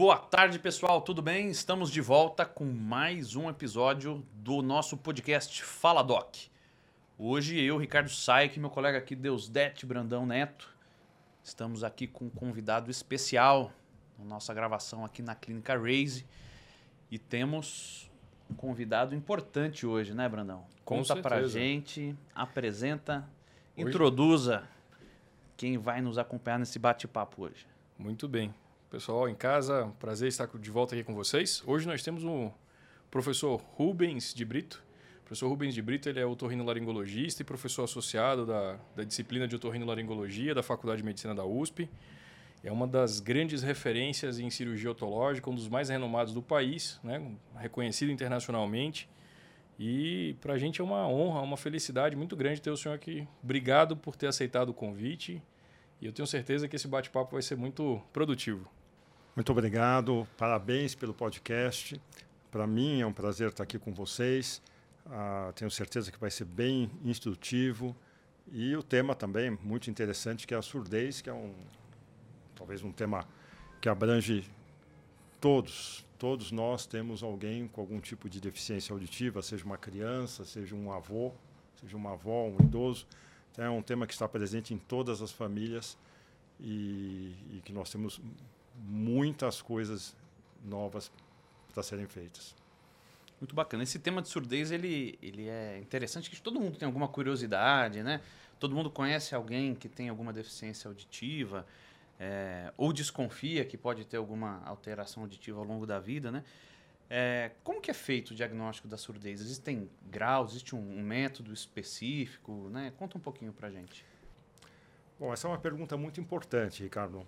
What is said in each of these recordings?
Boa tarde, pessoal. Tudo bem? Estamos de volta com mais um episódio do nosso podcast Fala Doc. Hoje eu, Ricardo Saik, meu colega aqui Deusdete Brandão Neto, estamos aqui com um convidado especial na nossa gravação aqui na Clínica Raise e temos um convidado importante hoje, né, Brandão? Com Conta pra certeza. gente, apresenta, Hoje- introduza quem vai nos acompanhar nesse bate-papo hoje. Muito bem. Pessoal em casa, prazer estar de volta aqui com vocês. Hoje nós temos o professor Rubens de Brito. O professor Rubens de Brito ele é otorrinolaringologista e professor associado da, da disciplina de otorrinolaringologia da Faculdade de Medicina da USP. É uma das grandes referências em cirurgia otológica, um dos mais renomados do país, né? reconhecido internacionalmente. E para a gente é uma honra, uma felicidade muito grande ter o senhor aqui. Obrigado por ter aceitado o convite. E eu tenho certeza que esse bate-papo vai ser muito produtivo. Muito obrigado, parabéns pelo podcast. Para mim é um prazer estar aqui com vocês. Ah, tenho certeza que vai ser bem instrutivo e o tema também muito interessante que é a surdez, que é um talvez um tema que abrange todos. Todos nós temos alguém com algum tipo de deficiência auditiva, seja uma criança, seja um avô, seja uma avó, um idoso. Então, é um tema que está presente em todas as famílias e, e que nós temos muitas coisas novas para serem feitas. Muito bacana. Esse tema de surdez, ele, ele é interessante, que todo mundo tem alguma curiosidade, né? Todo mundo conhece alguém que tem alguma deficiência auditiva, é, ou desconfia que pode ter alguma alteração auditiva ao longo da vida, né? É, como que é feito o diagnóstico da surdez? Existem graus, existe um, um método específico, né? Conta um pouquinho pra gente. Bom, essa é uma pergunta muito importante, Ricardo.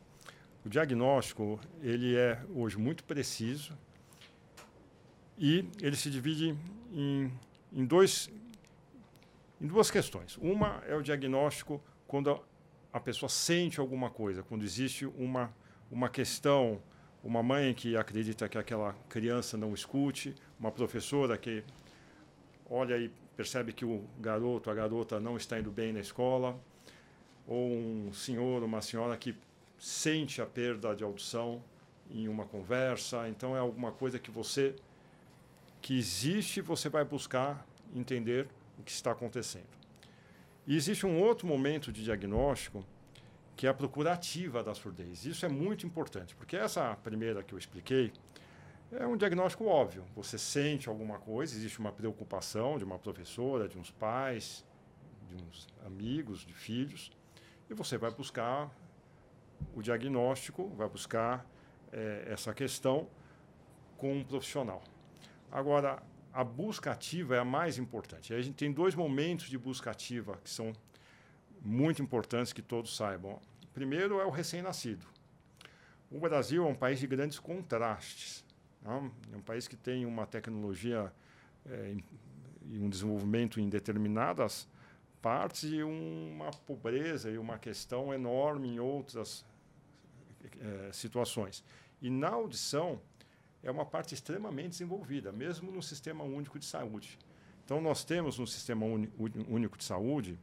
O diagnóstico ele é hoje muito preciso e ele se divide em, em, dois, em duas questões. Uma é o diagnóstico quando a, a pessoa sente alguma coisa, quando existe uma, uma questão, uma mãe que acredita que aquela criança não escute, uma professora que olha e percebe que o garoto, a garota não está indo bem na escola, ou um senhor, uma senhora que sente a perda de audição em uma conversa, então é alguma coisa que você que existe, você vai buscar entender o que está acontecendo. E existe um outro momento de diagnóstico que é a procura ativa da surdez. Isso é muito importante, porque essa primeira que eu expliquei é um diagnóstico óbvio. Você sente alguma coisa, existe uma preocupação de uma professora, de uns pais, de uns amigos, de filhos, e você vai buscar o diagnóstico, vai buscar eh, essa questão com um profissional. Agora, a busca ativa é a mais importante. A gente tem dois momentos de busca ativa que são muito importantes que todos saibam. Primeiro é o recém-nascido. O Brasil é um país de grandes contrastes. Não? É um país que tem uma tecnologia eh, e um desenvolvimento em determinadas partes e uma pobreza e uma questão enorme em outras eh, situações. E na audição é uma parte extremamente desenvolvida, mesmo no Sistema Único de Saúde. Então, nós temos no Sistema Único de Saúde,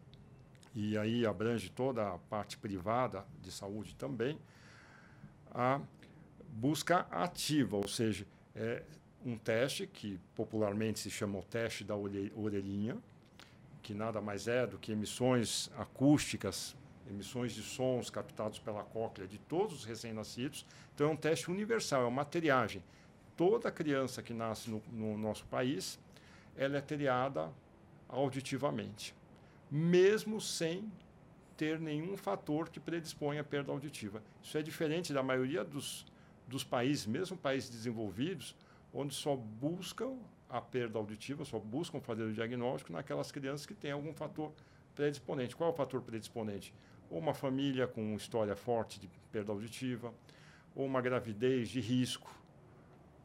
e aí abrange toda a parte privada de saúde também, a busca ativa, ou seja, é um teste que popularmente se chama o teste da orelh- orelhinha, que nada mais é do que emissões acústicas, emissões de sons captados pela cóclea de todos os recém-nascidos. Então, é um teste universal, é uma triagem. Toda criança que nasce no, no nosso país, ela é triada auditivamente, mesmo sem ter nenhum fator que predispõe à perda auditiva. Isso é diferente da maioria dos, dos países, mesmo países desenvolvidos, onde só buscam a perda auditiva, só buscam fazer o diagnóstico naquelas crianças que têm algum fator predisponente. Qual é o fator predisponente? Ou uma família com história forte de perda auditiva, ou uma gravidez de risco,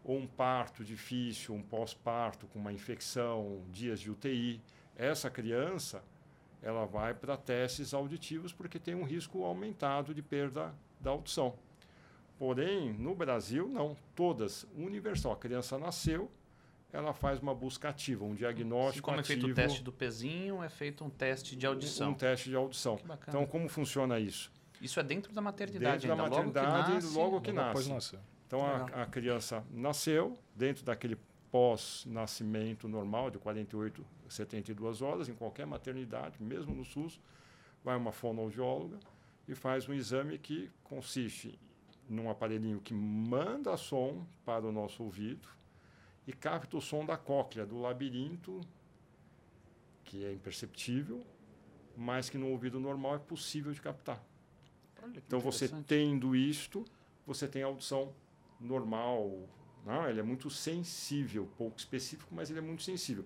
ou um parto difícil, um pós-parto com uma infecção, dias de UTI. Essa criança, ela vai para testes auditivos porque tem um risco aumentado de perda da audição. Porém, no Brasil, não. Todas, universal. A criança nasceu, ela faz uma busca ativa, um E diagnóstico como é ativo. feito o teste do pezinho, é feito um teste de audição. Um teste de audição. Que bacana. Então, como funciona isso? Isso é dentro da maternidade Dentro da ainda, logo que maternidade, nasce, logo que nasce. nascer. Então a, a, criança nasceu dentro daquele pós-nascimento normal de 48, 72 horas em qualquer maternidade, mesmo no SUS, vai uma fonoaudióloga e faz um exame que consiste num aparelhinho que manda som para o nosso ouvido e capta o som da cóclea, do labirinto, que é imperceptível, mas que no ouvido normal é possível de captar. Então, você tendo isto, você tem a audição normal. Não, ele é muito sensível, pouco específico, mas ele é muito sensível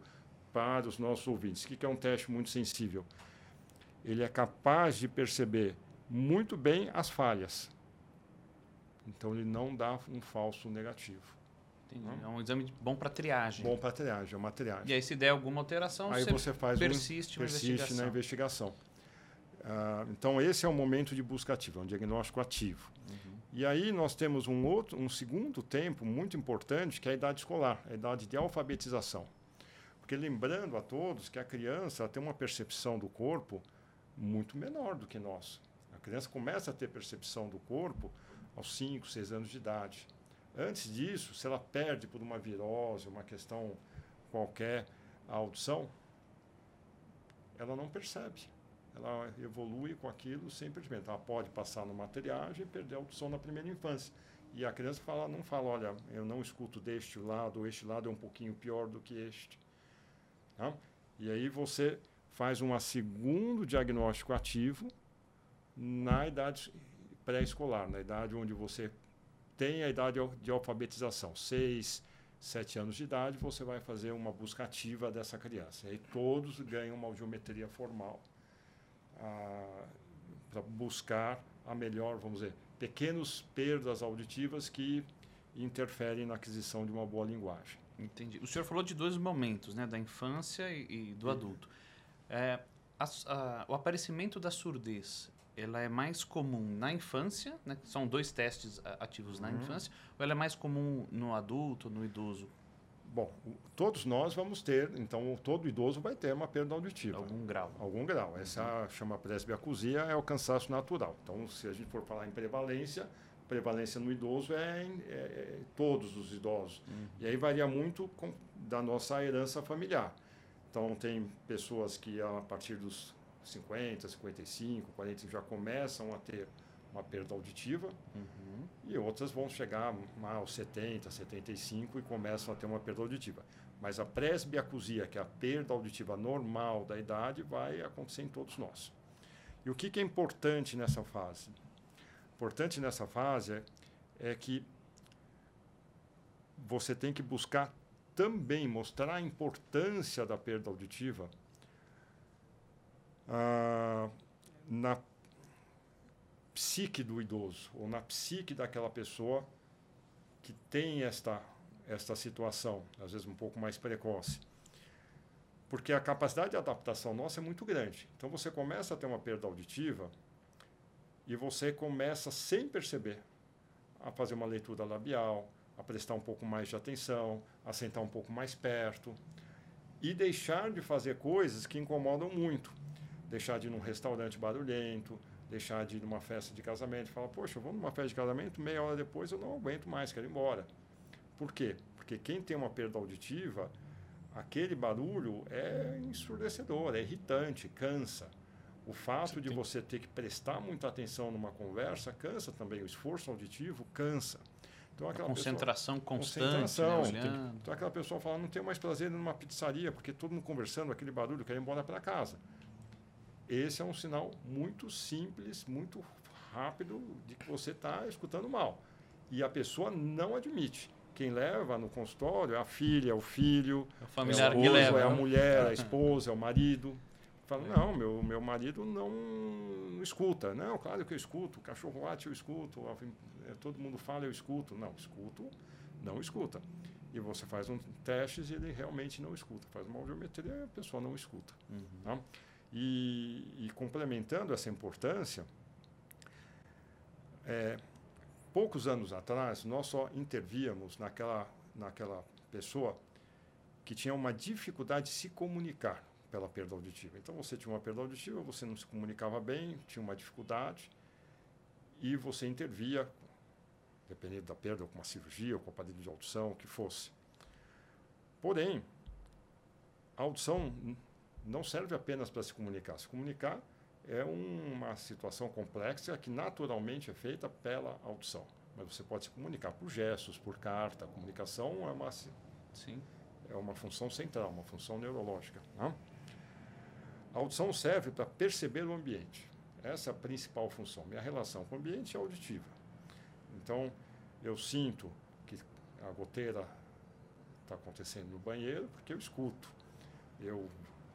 para os nossos ouvintes. O que é um teste muito sensível? Ele é capaz de perceber muito bem as falhas. Então, ele não dá um falso negativo. Entendi. É um exame bom para triagem. Bom para triagem, é uma triagem. E aí, se der alguma alteração, aí você, faz persiste, um, persiste investigação. na investigação. Uh, então, esse é o momento de busca ativa, é um diagnóstico ativo. Uhum. E aí nós temos um outro, um segundo tempo muito importante, que é a idade escolar, a idade de alfabetização. Porque lembrando a todos que a criança tem uma percepção do corpo muito menor do que nós. A criança começa a ter percepção do corpo aos 5, 6 anos de idade. Antes disso, se ela perde por uma virose, uma questão qualquer, a audição, ela não percebe. Ela evolui com aquilo sem percebimento. Ela pode passar numa triagem e perder a audição na primeira infância. E a criança fala, não fala, olha, eu não escuto deste lado, este lado é um pouquinho pior do que este. Tá? E aí você faz um segundo diagnóstico ativo na idade pré-escolar, na idade onde você tem a idade de alfabetização, 6, 7 anos de idade, você vai fazer uma busca ativa dessa criança. E aí todos ganham uma audiometria formal ah, para buscar a melhor, vamos dizer, pequenas perdas auditivas que interferem na aquisição de uma boa linguagem. Entendi. O senhor falou de dois momentos, né, da infância e, e do adulto. É, a, a, o aparecimento da surdez ela é mais comum na infância, né? São dois testes ativos na uhum. infância, ou ela é mais comum no adulto, no idoso? Bom, todos nós vamos ter, então todo idoso vai ter uma perda auditiva. Algum grau. Algum grau. Uhum. Essa chama presbiacusia, é o cansaço natural. Então, se a gente for falar em prevalência, prevalência no idoso é, em, é, é todos os idosos. Uhum. E aí varia muito com, da nossa herança familiar. Então, tem pessoas que a partir dos 50, 55, 40 já começam a ter uma perda auditiva uhum. e outras vão chegar aos 70, 75 e começam a ter uma perda auditiva. Mas a presbiacusia, que é a perda auditiva normal da idade, vai acontecer em todos nós. E o que, que é importante nessa fase? Importante nessa fase é, é que você tem que buscar também mostrar a importância da perda auditiva ah, na psique do idoso ou na psique daquela pessoa que tem esta esta situação, às vezes um pouco mais precoce. Porque a capacidade de adaptação nossa é muito grande. Então você começa a ter uma perda auditiva e você começa sem perceber a fazer uma leitura labial, a prestar um pouco mais de atenção, a sentar um pouco mais perto e deixar de fazer coisas que incomodam muito deixar de ir num restaurante barulhento, deixar de ir numa festa de casamento, falar, poxa, vou numa festa de casamento, meia hora depois eu não aguento mais, quero ir embora. Por quê? Porque quem tem uma perda auditiva, aquele barulho é ensurdecedor, é irritante, cansa. O fato de você ter que prestar muita atenção numa conversa cansa também, o esforço auditivo cansa. Então, aquela concentração pessoa, constante, concentração, né? tem, então aquela pessoa fala, não tenho mais prazer numa pizzaria, porque todo mundo conversando, aquele barulho, quer ir embora para casa. Esse é um sinal muito simples, muito rápido de que você está escutando mal. E a pessoa não admite. Quem leva no consultório é a filha, é o filho, é o familiar é, o esposo, leva, é a né? mulher, a esposa, é o marido. Fala, é. não, meu, meu marido não, não escuta. Não, claro que eu escuto. O cachorro late, eu escuto. É, todo mundo fala, eu escuto. Não, escuto, não escuta. E você faz um teste e ele realmente não escuta. Faz uma audiometria e a pessoa não escuta. Uhum. Tá? E, e complementando essa importância, é, poucos anos atrás, nós só intervíamos naquela, naquela pessoa que tinha uma dificuldade de se comunicar pela perda auditiva. Então, você tinha uma perda auditiva, você não se comunicava bem, tinha uma dificuldade, e você intervia dependendo da perda, com uma cirurgia, ou com aparelho de audição, o que fosse. Porém, a audição não serve apenas para se comunicar. Se comunicar é uma situação complexa que naturalmente é feita pela audição. Mas você pode se comunicar por gestos, por carta. A comunicação é uma, Sim. É uma função central, uma função neurológica. Né? A audição serve para perceber o ambiente. Essa é a principal função. Minha relação com o ambiente é auditiva. Então, eu sinto que a goteira está acontecendo no banheiro porque eu escuto. Eu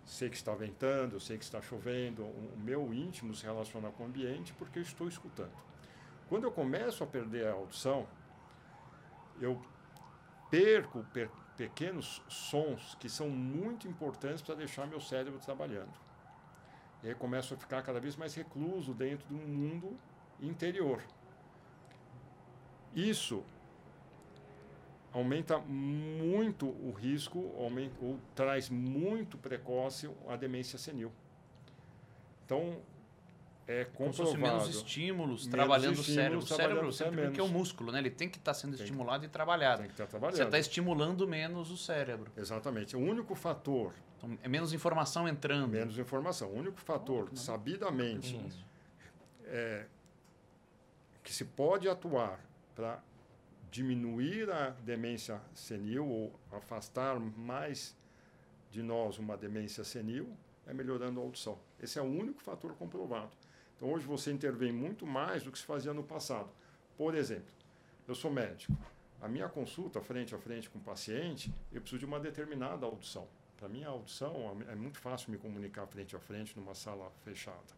sei que está ventando, sei que está chovendo. O meu íntimo se relaciona com o ambiente porque eu estou escutando. Quando eu começo a perder a audição, eu perco per pequenos sons que são muito importantes para deixar meu cérebro trabalhando. E aí começo a ficar cada vez mais recluso dentro de um mundo interior. Isso aumenta muito o risco, aumenta, ou traz muito precoce a demência senil. Então, é comprovado. Como menos estímulos menos trabalhando estímulos, o cérebro. O cérebro sempre que é o músculo, né? Ele tem que estar tá sendo tem estimulado e trabalhado. Tem que estar tá trabalhando. Você está estimulando menos o cérebro. Exatamente. O único fator... Então, é menos informação entrando. Menos informação. O único fator, oh, sabidamente, é, que se pode atuar para diminuir a demência senil ou afastar mais de nós uma demência senil é melhorando a audição. Esse é o único fator comprovado. Então, hoje você intervém muito mais do que se fazia no passado. Por exemplo, eu sou médico. A minha consulta frente a frente com o paciente, eu preciso de uma determinada audição. Para mim, a audição é muito fácil me comunicar frente a frente numa sala fechada.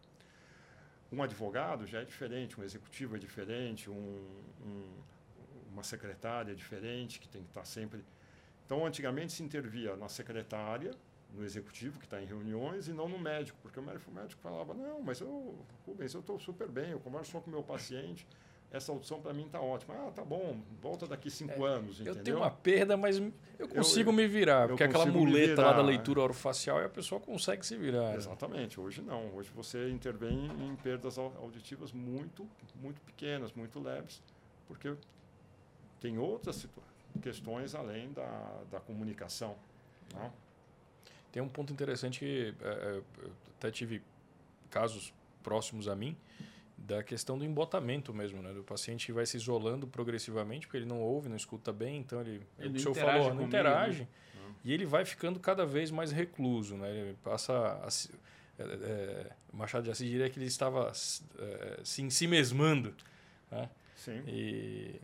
Um advogado já é diferente, um executivo é diferente, um, um, uma secretária é diferente, que tem que estar sempre. Então, antigamente se intervia na secretária, no executivo que está em reuniões e não no médico, porque o médico, o médico falava, não, mas eu, Rubens, eu estou super bem, eu converso só com o meu paciente, essa audição para mim está ótima. Ah, tá bom, volta daqui cinco é, anos, entendeu? Eu tenho uma perda, mas eu consigo eu, me virar, porque aquela muleta lá da leitura orofacial e a pessoa consegue se virar. Né? Exatamente, hoje não. Hoje você intervém em perdas auditivas muito, muito pequenas, muito leves, porque tem outras questões além da, da comunicação. Não? Tem um ponto interessante que é, é, eu até tive casos próximos a mim da questão do embotamento mesmo, né? Do paciente vai se isolando progressivamente porque ele não ouve, não escuta bem, então ele, ele o senhor falou, não interage né? e ele vai ficando cada vez mais recluso, né? Ele passa a, é, é, Machado de Assis diria que ele estava é, se ensimesmando, né? Sim. E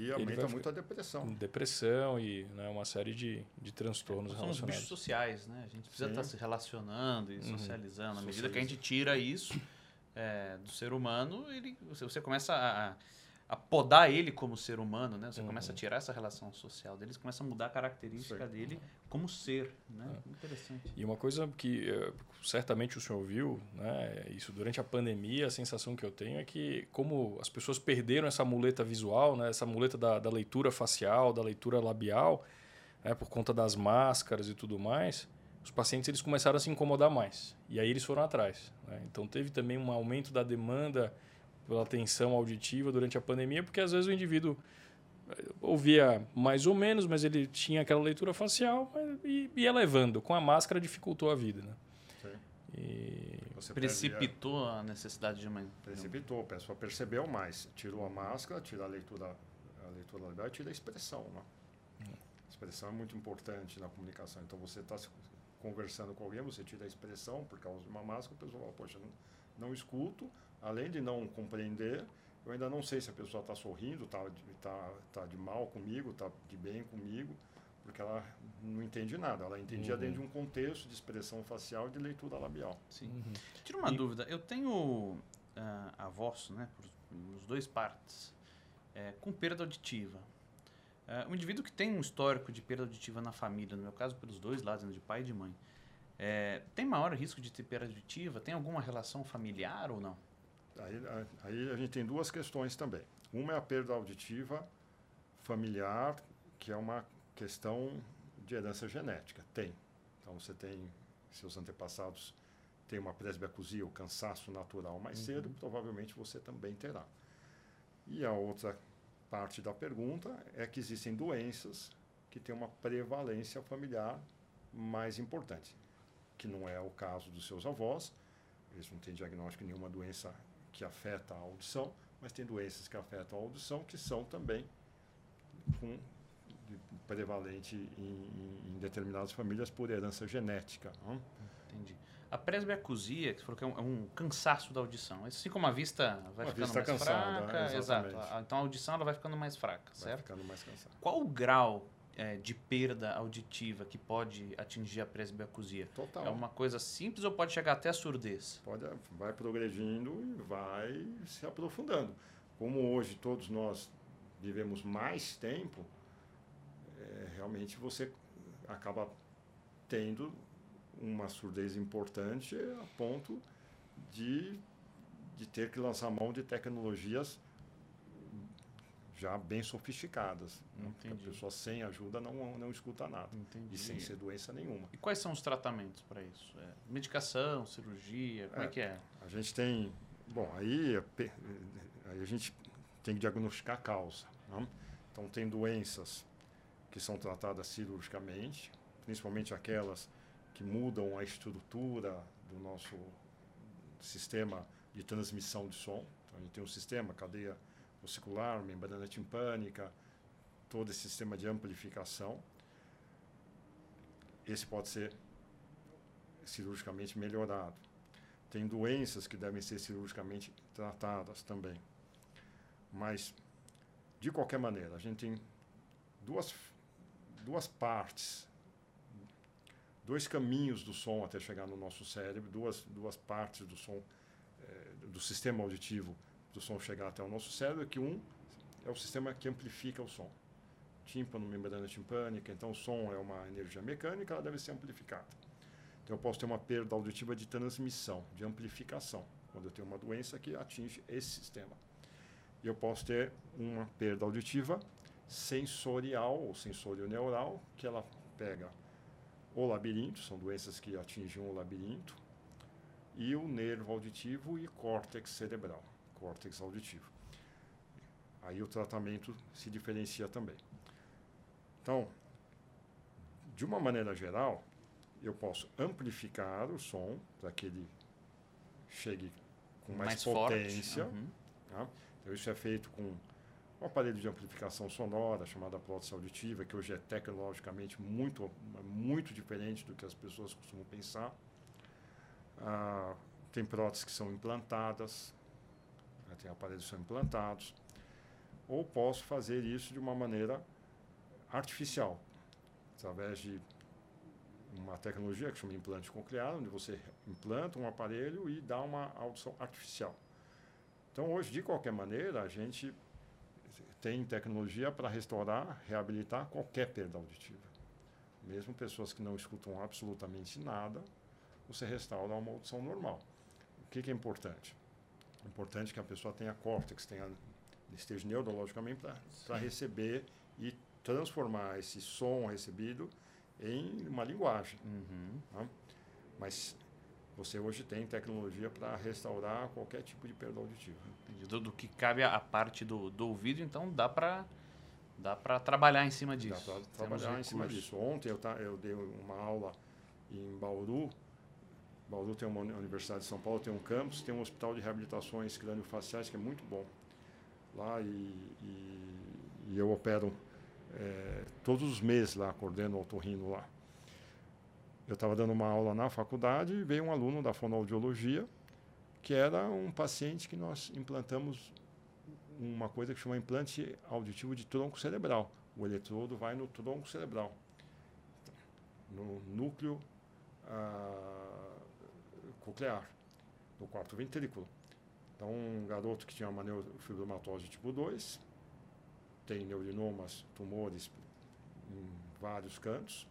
e aumenta muito a depressão. Depressão e né, uma série de, de transtornos São os bichos sociais, né? A gente precisa Sim. estar se relacionando e uhum. socializando. À medida que a gente tira isso é, do ser humano, ele, você, você começa a a podar ele como ser humano, né? Você uhum. começa a tirar essa relação social dele, você começa a mudar a característica Sim. dele como ser, né? É. Interessante. E uma coisa que uh, certamente o senhor viu, né? Isso durante a pandemia, a sensação que eu tenho é que como as pessoas perderam essa muleta visual, né? Essa muleta da, da leitura facial, da leitura labial, né? por conta das máscaras e tudo mais, os pacientes eles começaram a se incomodar mais. E aí eles foram atrás. Né? Então teve também um aumento da demanda pela tensão auditiva durante a pandemia, porque às vezes o indivíduo eh, ouvia mais ou menos, mas ele tinha aquela leitura facial e ia levando. Com a máscara dificultou a vida. Né? E... Você Precipitou a... a necessidade de uma. Precipitou, a pessoa percebeu mais. Tirou a máscara, tira a leitura, a leitura labial e tira a expressão. Né? Hum. A expressão é muito importante na comunicação. Então você está conversando com alguém, você tira a expressão por causa de uma máscara, a pessoa fala, poxa, não, não escuto, além de não compreender, eu ainda não sei se a pessoa está sorrindo, está tá, tá de mal comigo, está de bem comigo, porque ela não entende nada. Ela entendia uhum. dentro de um contexto de expressão facial e de leitura labial. Sim. Uhum. Tira uma e... dúvida. Eu tenho uh, avós, né, nos dois partes, é, com perda auditiva. Uh, um indivíduo que tem um histórico de perda auditiva na família, no meu caso, pelos dois lados, né, de pai e de mãe, é, tem maior risco de ter perda auditiva? Tem alguma relação familiar ou não? Aí, aí a gente tem duas questões também. Uma é a perda auditiva familiar, que é uma questão de herança genética. Tem. Então você tem seus antepassados têm uma presbiacusia, o cansaço natural mais uhum. cedo, provavelmente você também terá. E a outra parte da pergunta é que existem doenças que têm uma prevalência familiar mais importante, que não é o caso dos seus avós. Eles não têm diagnóstico de nenhuma doença que afeta a audição, mas tem doenças que afetam a audição que são também com, prevalente em, em, determinadas famílias por herança genética. Não? Entendi. A presbiacusia, que você falou que é um, é um, cansaço da audição. Assim como a vista vai a ficando vista mais cansada, fraca. é, Exato. exatamente. A- Então a audição ela vai ficando mais fraca, Vai certo? ficando mais cansado. Qual o grau é, de perda auditiva que pode atingir a presbiacusia? Total. É uma coisa simples ou pode chegar até a surdez? Pode, vai progredindo e vai se aprofundando. Como hoje todos nós vivemos mais tempo, é, realmente você acaba tendo uma surdez importante a ponto de, de ter que lançar mão de tecnologias já bem sofisticadas. né? A pessoa sem ajuda não, não escuta nada. Entendi. E sem ser doença nenhuma. E quais são os tratamentos para isso? É, medicação, cirurgia, como é, É. que é? A gente tem. Bom, aí, é aí a gente tem que diagnosticar a causa. né? Então, tem doenças que são tratadas cirurgicamente, principalmente aquelas que mudam a estrutura do nosso sistema de transmissão de som. Então, a gente tem um sistema, cadeia ossicular, membrana timpânica, todo esse sistema de amplificação. Esse pode ser cirurgicamente melhorado. Tem doenças que devem ser cirurgicamente tratadas também. Mas, de qualquer maneira, a gente tem duas, duas partes, dois caminhos do som até chegar no nosso cérebro, duas, duas partes do som, eh, do sistema auditivo do som chegar até o nosso cérebro, que um é o sistema que amplifica o som. Tímpano, membrana timpânica, então o som é uma energia mecânica, ela deve ser amplificada. Então, eu posso ter uma perda auditiva de transmissão, de amplificação, quando eu tenho uma doença que atinge esse sistema. E eu posso ter uma perda auditiva sensorial ou sensorio-neural, que ela pega o labirinto, são doenças que atingem o labirinto, e o nervo auditivo e córtex cerebral, córtex auditivo. Aí o tratamento se diferencia também. Então, de uma maneira geral, eu posso amplificar o som para que ele chegue com mais, potência. Forte. Uhum. tá? Então, isso é feito com um aparelho de amplificação sonora chamada prótese auditiva, que hoje é tecnologicamente muito, muito diferente do que as pessoas costumam pensar. Ah, tem próteses que são implantadas, tem aparelhos são implantados. Ou posso fazer isso de uma maneira artificial, através de uma tecnologia que chama implante coclear, onde você implanta um aparelho e dá uma audição artificial. Então, hoje, de qualquer maneira, a gente tem tecnologia para restaurar, reabilitar qualquer perda auditiva. Mesmo pessoas que não escutam absolutamente nada, você restaura uma audição normal. O que, que é importante? É importante que a pessoa tenha córtex, tenha, esteja neurologicamente para receber e transformar esse som recebido em uma linguagem. Uhum. Tá? Mas você hoje tem tecnologia para restaurar qualquer tipo de perda auditiva. Do, do que cabe a, a parte do, do ouvido, então dá para dá para trabalhar em cima disso. Dá para trabalhar em cima disso. Ontem eu, ta, eu dei uma aula em Bauru. Bauru tem uma uni- Universidade de São Paulo, tem um campus, tem um hospital de reabilitações craniofaciais que é muito bom. Lá e, e, e eu opero eh, todos os meses lá, coordeno o otorrino lá. Eu estava dando uma aula na faculdade e veio um aluno da fonoaudiologia que era um paciente que nós implantamos uma coisa que chama implante auditivo de tronco cerebral. O eletrodo vai no tronco cerebral, no núcleo ah, coclear, no quarto ventrículo. Então, um garoto que tinha uma neurofibromatose tipo 2, tem neurinomas, tumores em vários cantos,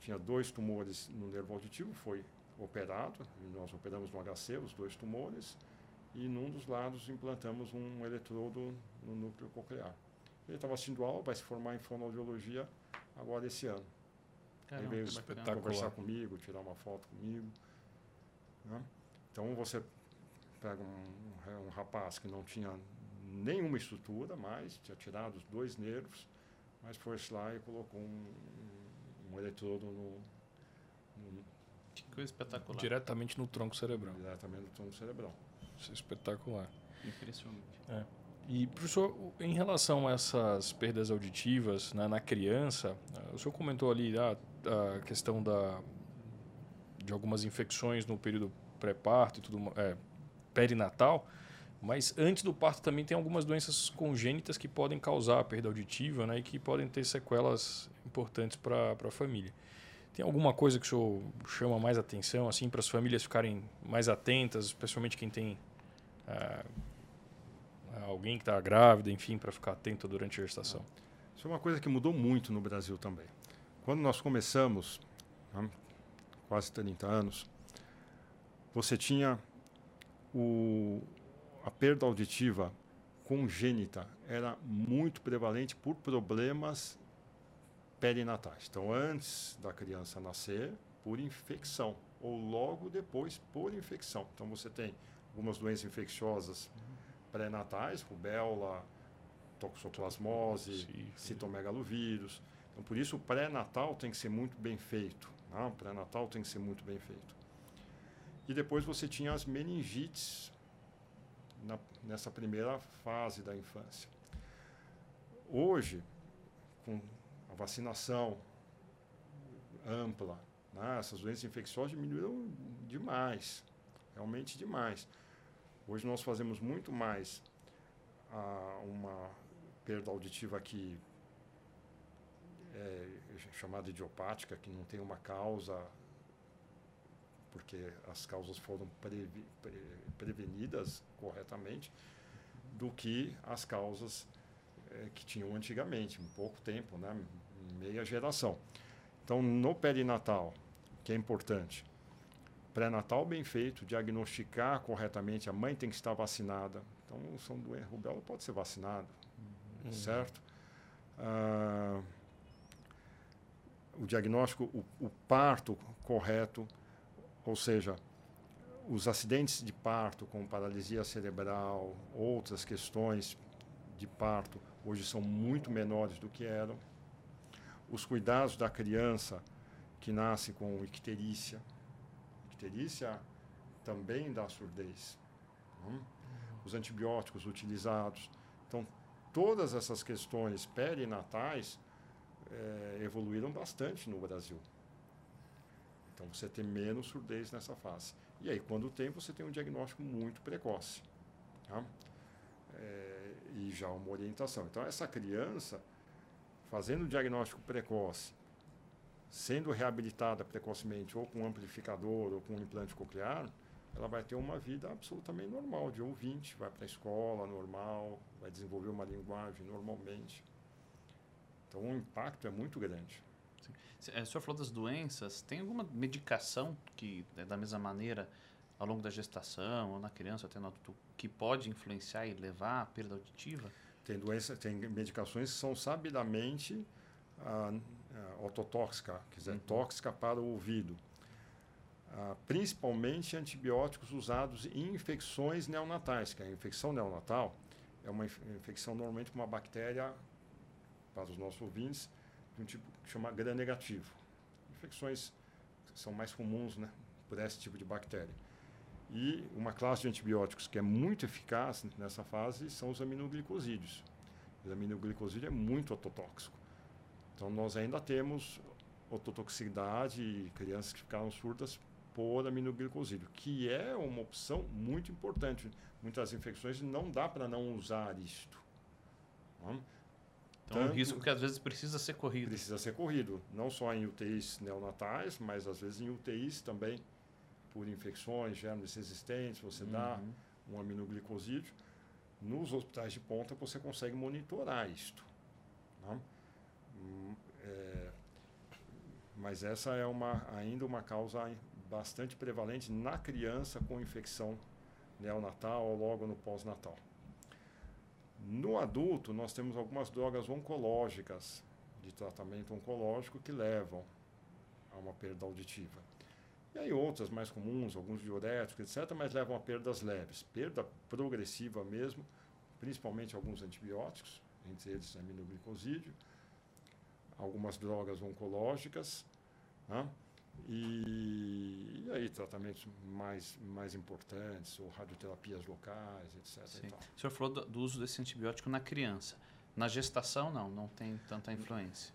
tinha dois tumores no nervo auditivo, foi operado, e nós operamos no HC os dois tumores, e num dos lados implantamos um eletrodo no núcleo coclear. Ele estava assistindo aula, vai se formar em fonoaudiologia agora esse ano. Caramba, ele veio conversar comigo, tirar uma foto comigo. Né? Então você pega um, um rapaz que não tinha nenhuma estrutura mais, tinha tirado os dois nervos, mas foi lá e colocou um, um eletrodo no, no, Que coisa espetacular. Diretamente no tronco cerebral. Diretamente no tronco cerebral. Isso é espetacular. Impressionante. É. E, professor, em relação a essas perdas auditivas né, na criança, eh, o senhor comentou ali a, a questão da, de algumas infecções no período pré-parto e tudo é, perinatal, mas antes do parto também tem algumas doenças congênitas que podem causar perda auditiva né, e que podem ter sequelas importantes para a família. Tem alguma coisa que o senhor chama mais atenção assim para as famílias ficarem mais atentas, especialmente quem tem ah, alguém que está grávida, enfim, para ficar atento durante a gestação. Isso é uma coisa que mudou muito no Brasil também. Quando nós começamos, né, quase 30 anos, você tinha o, a perda auditiva congênita era muito prevalente por problemas perinatais. Então, antes da criança nascer, por infecção, ou logo depois por infecção. Então, você tem algumas doenças infecciosas pré-natais, rubéola, toxoplasmose, citomegalovírus. Então, por isso, o pré-natal tem que ser muito bem feito. O pré-natal tem que ser muito bem feito. E depois você tinha as meningites na, nessa primeira fase da infância. Hoje, com a vacinação ampla, né? essas doenças infecciosas diminuíram demais, realmente demais. Hoje nós fazemos muito mais ah, uma perda auditiva que é chamada idiopática, que não tem uma causa, porque as causas foram previ, pre, prevenidas corretamente, do que as causas é, que tinham antigamente, um pouco tempo, né? meia geração. Então, no perinatal, que é importante, pré-natal bem feito, diagnosticar corretamente, a mãe tem que estar vacinada. Então, são doenças, rubéola pode ser vacinada, uhum. certo? Ah, o diagnóstico, o, o parto correto, ou seja, os acidentes de parto, como paralisia cerebral, outras questões de parto, hoje são muito menores do que eram. Os cuidados da criança que nasce com icterícia, icterícia também dá surdez. Hum? Os antibióticos utilizados. Então, todas essas questões perinatais é, evoluíram bastante no Brasil. Então, você tem menos surdez nessa fase. E aí, quando tem, você tem um diagnóstico muito precoce. Tá? É, e já uma orientação. Então, essa criança, fazendo o diagnóstico precoce, sendo reabilitada precocemente ou com amplificador ou com um implante coclear, ela vai ter uma vida absolutamente normal, de ouvinte, vai para a escola normal, vai desenvolver uma linguagem normalmente. Então o impacto é muito grande. Sim. É, o senhor falou das doenças, tem alguma medicação que, é da mesma maneira, ao longo da gestação ou na criança até no adulto, que pode influenciar e levar à perda auditiva? Tem doenças, tem medicações que são sabidamente ah, ototóxica, quer dizer, uhum. tóxica para o ouvido. Uh, principalmente antibióticos usados em infecções neonatais, que a infecção neonatal é uma infecção normalmente com uma bactéria, para os nossos ouvintes, de um tipo que chama gram-negativo. Infecções são mais comuns né, por esse tipo de bactéria. E uma classe de antibióticos que é muito eficaz nessa fase são os aminoglicosídeos. O aminoglicosídeo é muito ototóxico. Então, nós ainda temos ototoxicidade e crianças que ficaram surdas por aminoglicosídeo, que é uma opção muito importante. Muitas infecções não dá para não usar isto. Não? Então, Tanto, é um risco que às vezes precisa ser corrido. Precisa ser corrido, não só em UTIs neonatais, mas às vezes em UTIs também, por infecções, germes resistentes, você uhum. dá um aminoglicosídeo. Nos hospitais de ponta você consegue monitorar isto. Não? Tá? É, mas essa é uma, ainda uma causa bastante prevalente na criança com infecção neonatal ou logo no pós-natal. No adulto, nós temos algumas drogas oncológicas, de tratamento oncológico, que levam a uma perda auditiva. E aí outras mais comuns, alguns diuréticos, etc., mas levam a perdas leves. Perda progressiva mesmo, principalmente alguns antibióticos, entre eles aminoglicosídeo, algumas drogas oncológicas, né? E, e, aí tratamentos mais, mais importantes, ou radioterapias locais, etc. Sim. O senhor falou do, do, uso desse antibiótico na criança. Na gestação, não, não tem tanta influência.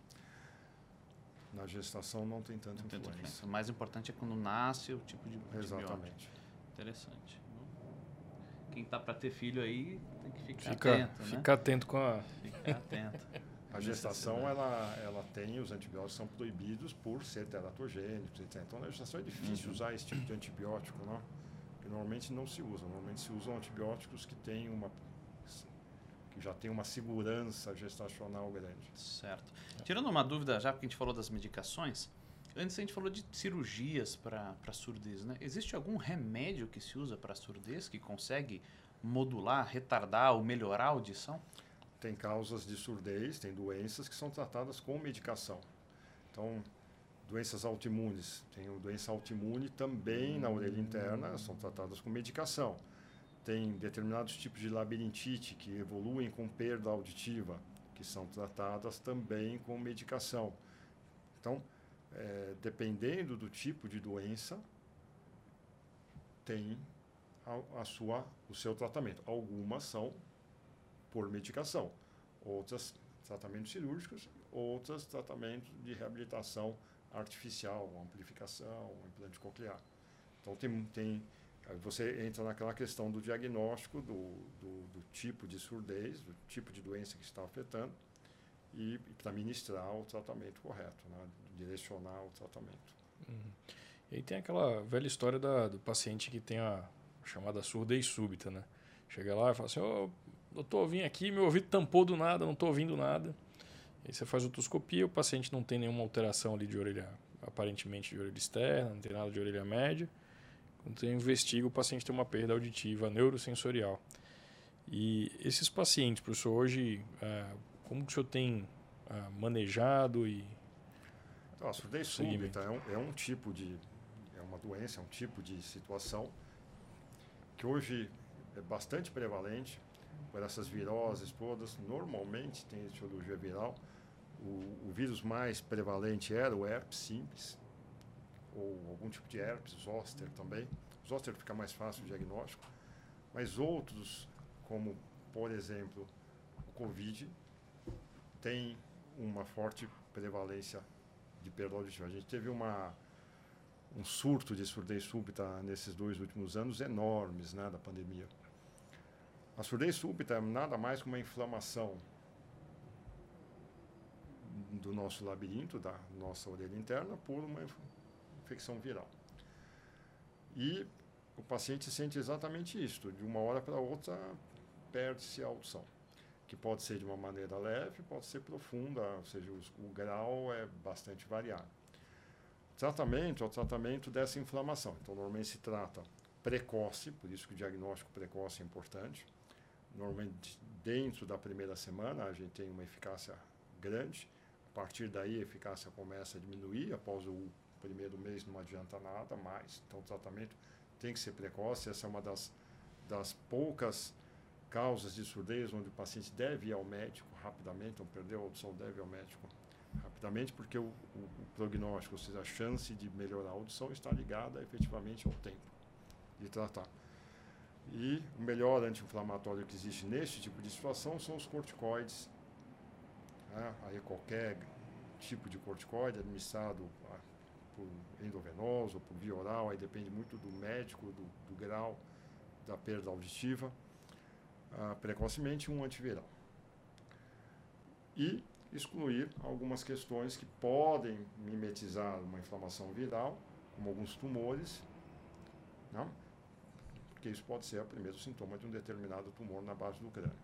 Na gestação não tem tanta, não influência. tanta influência. O mais importante é quando nasce o tipo de antibiótico. Exatamente. Interessante. Quem está para ter filho aí tem que ficar fica, atento, né? Fica atento com a... Fica atento. A gestação, ela, ela tem, os antibióticos são proibidos por ser teratogênicos, etc. Então, na gestação é difícil uhum. usar esse tipo de antibiótico, não? Que normalmente não se usa. Normalmente se usam antibióticos que têm uma que já tem uma segurança gestacional grande. Certo. Tirando uma dúvida, já porque a gente falou das medicações, antes a gente falou de cirurgias para surdez, né? Existe algum remédio que se usa para surdez que consegue modular, retardar ou melhorar a audição? Tem causas de surdez, tem doenças que são tratadas com medicação. Então, doenças autoimunes, tem doença autoimune também na orelha interna, são tratadas com medicação. Tem determinados tipos de labirintite que evoluem com perda auditiva, que são tratadas também com medicação. Então, é, dependendo do tipo de doença, tem a, a sua, o seu tratamento. Algumas são por medicação, outras tratamentos cirúrgicos, outras tratamentos de reabilitação artificial, amplificação, implante coclear. Então tem, tem você entra naquela questão do diagnóstico do, do, do, tipo de surdez, do tipo de doença que está afetando e, e para ministrar o tratamento correto, né? direcionar o tratamento. Uhum. E aí tem aquela velha história da, do paciente que tem a chamada surdez súbita, né? Chega lá e fala assim, oh, doutor, vim aqui, meu ouvido tampou do nada, não estou ouvindo nada. Aí você faz otoscopia, o paciente não tem nenhuma alteração ali de orelha, aparentemente de orelha externa, não tem nada de orelha média. Quando você investiga, o paciente tem uma perda auditiva neurosensorial. E esses pacientes, professor, hoje, é, como que o senhor tem é, manejado e... Então, a surdez súbita é um, é um tipo de... É uma doença, é um tipo de situação que hoje é bastante prevalente por essas viroses todas. Normalmente tem etiologia viral. O, o, vírus mais prevalente era o herpes simples, ou algum tipo de herpes, zoster também. Zoster fica mais fácil o diagnóstico. Mas outros, como por exemplo o Covid, tem uma forte prevalência de perda auditiva. A gente teve uma, um surto de surdez súbita nesses dois últimos anos enormes né, da pandemia. A surdez súbita é nada mais que uma inflamação do nosso labirinto, da nossa orelha interna, por uma infecção viral. E o paciente sente exatamente isso. De uma hora para outra, perde-se a audição. Que pode ser de uma maneira leve, pode ser profunda, ou seja, o, o grau é bastante variável. Tratamento é o tratamento dessa inflamação. Então, normalmente se trata precoce, por isso que o diagnóstico precoce é importante normalmente dentro da primeira semana a gente tem uma eficácia grande. A partir daí a eficácia começa a diminuir. Após o primeiro mês não adianta nada mais. Então o tratamento tem que ser precoce. Essa é uma das, das poucas causas de surdez onde o paciente deve ir ao médico rapidamente, então perdeu a audição, deve ir ao médico rapidamente, porque o, o, o prognóstico, ou seja, a chance de melhorar a audição está ligada efetivamente ao tempo de tratar. E o melhor anti-inflamatório que existe neste tipo de situação são os corticoides. Né? Aí qualquer tipo de corticoide administrado ah, por endovenoso por via oral, aí depende muito do médico, do, do grau da perda auditiva. Ah, precocemente um antiviral. E excluir algumas questões que podem mimetizar uma inflamação viral, como alguns tumores, não? Porque isso pode ser o primeiro sintoma de um determinado tumor na base do crânio.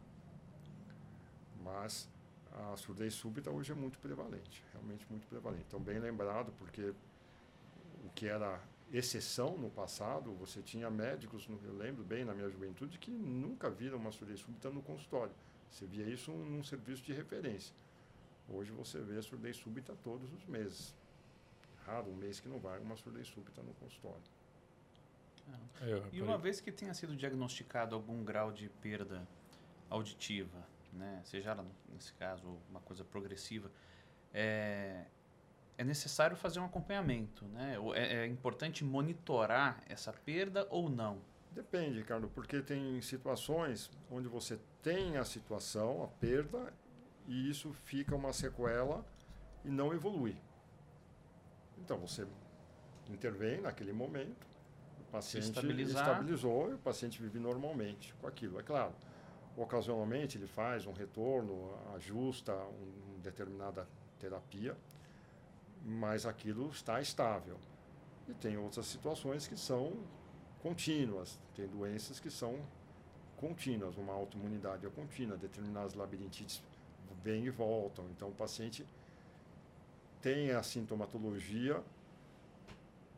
Mas a surdez súbita hoje é muito prevalente, realmente muito prevalente. Então, bem lembrado, porque o que era exceção no passado, você tinha médicos, eu lembro bem na minha juventude, que nunca viram uma surdez súbita no consultório. Você via isso num serviço de referência. Hoje você vê surdez súbita todos os meses. Raro um mês que não vai uma surdez súbita no consultório. É, e uma vez que tenha sido diagnosticado algum grau de perda auditiva, né? seja ela, nesse caso, uma coisa progressiva, é, é necessário fazer um acompanhamento. Né? É, é importante monitorar essa perda ou não? Depende, Ricardo, porque tem situações onde você tem a situação, a perda, e isso fica uma sequela e não evolui. Então você intervém naquele momento, o paciente estabilizou e o paciente vive normalmente com aquilo. É claro, ocasionalmente ele faz um retorno, ajusta uma determinada terapia, mas aquilo está estável. E tem outras situações que são contínuas, tem doenças que são contínuas, uma autoimunidade é contínua, determinadas labirintites vêm e voltam. Então o paciente tem a sintomatologia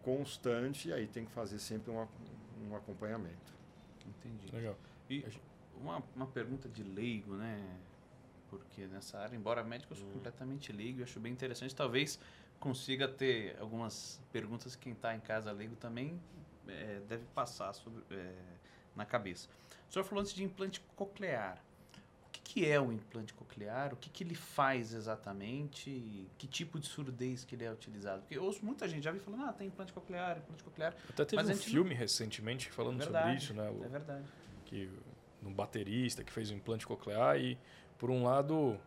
constante e aí tem que fazer sempre um, um acompanhamento. Entendi. Legal. E uma, uma pergunta de leigo, né? Porque nessa área, embora médico, eu sou hum. completamente leigo, eu acho bem interessante. Talvez consiga ter algumas perguntas que quem está em casa leigo também é, deve passar sobre, é, na cabeça. O senhor falou antes de implante coclear. O que, é o implante coclear? O que, que ele faz exatamente? Que tipo de surdez que ele é utilizado? Porque eu ouço muita gente já vi falando, ah, tem implante coclear, implante coclear. Até teve um filme não... recentemente falando é verdade, sobre isso, né? O, é verdade. Que um baterista que fez o implante coclear e, por um lado,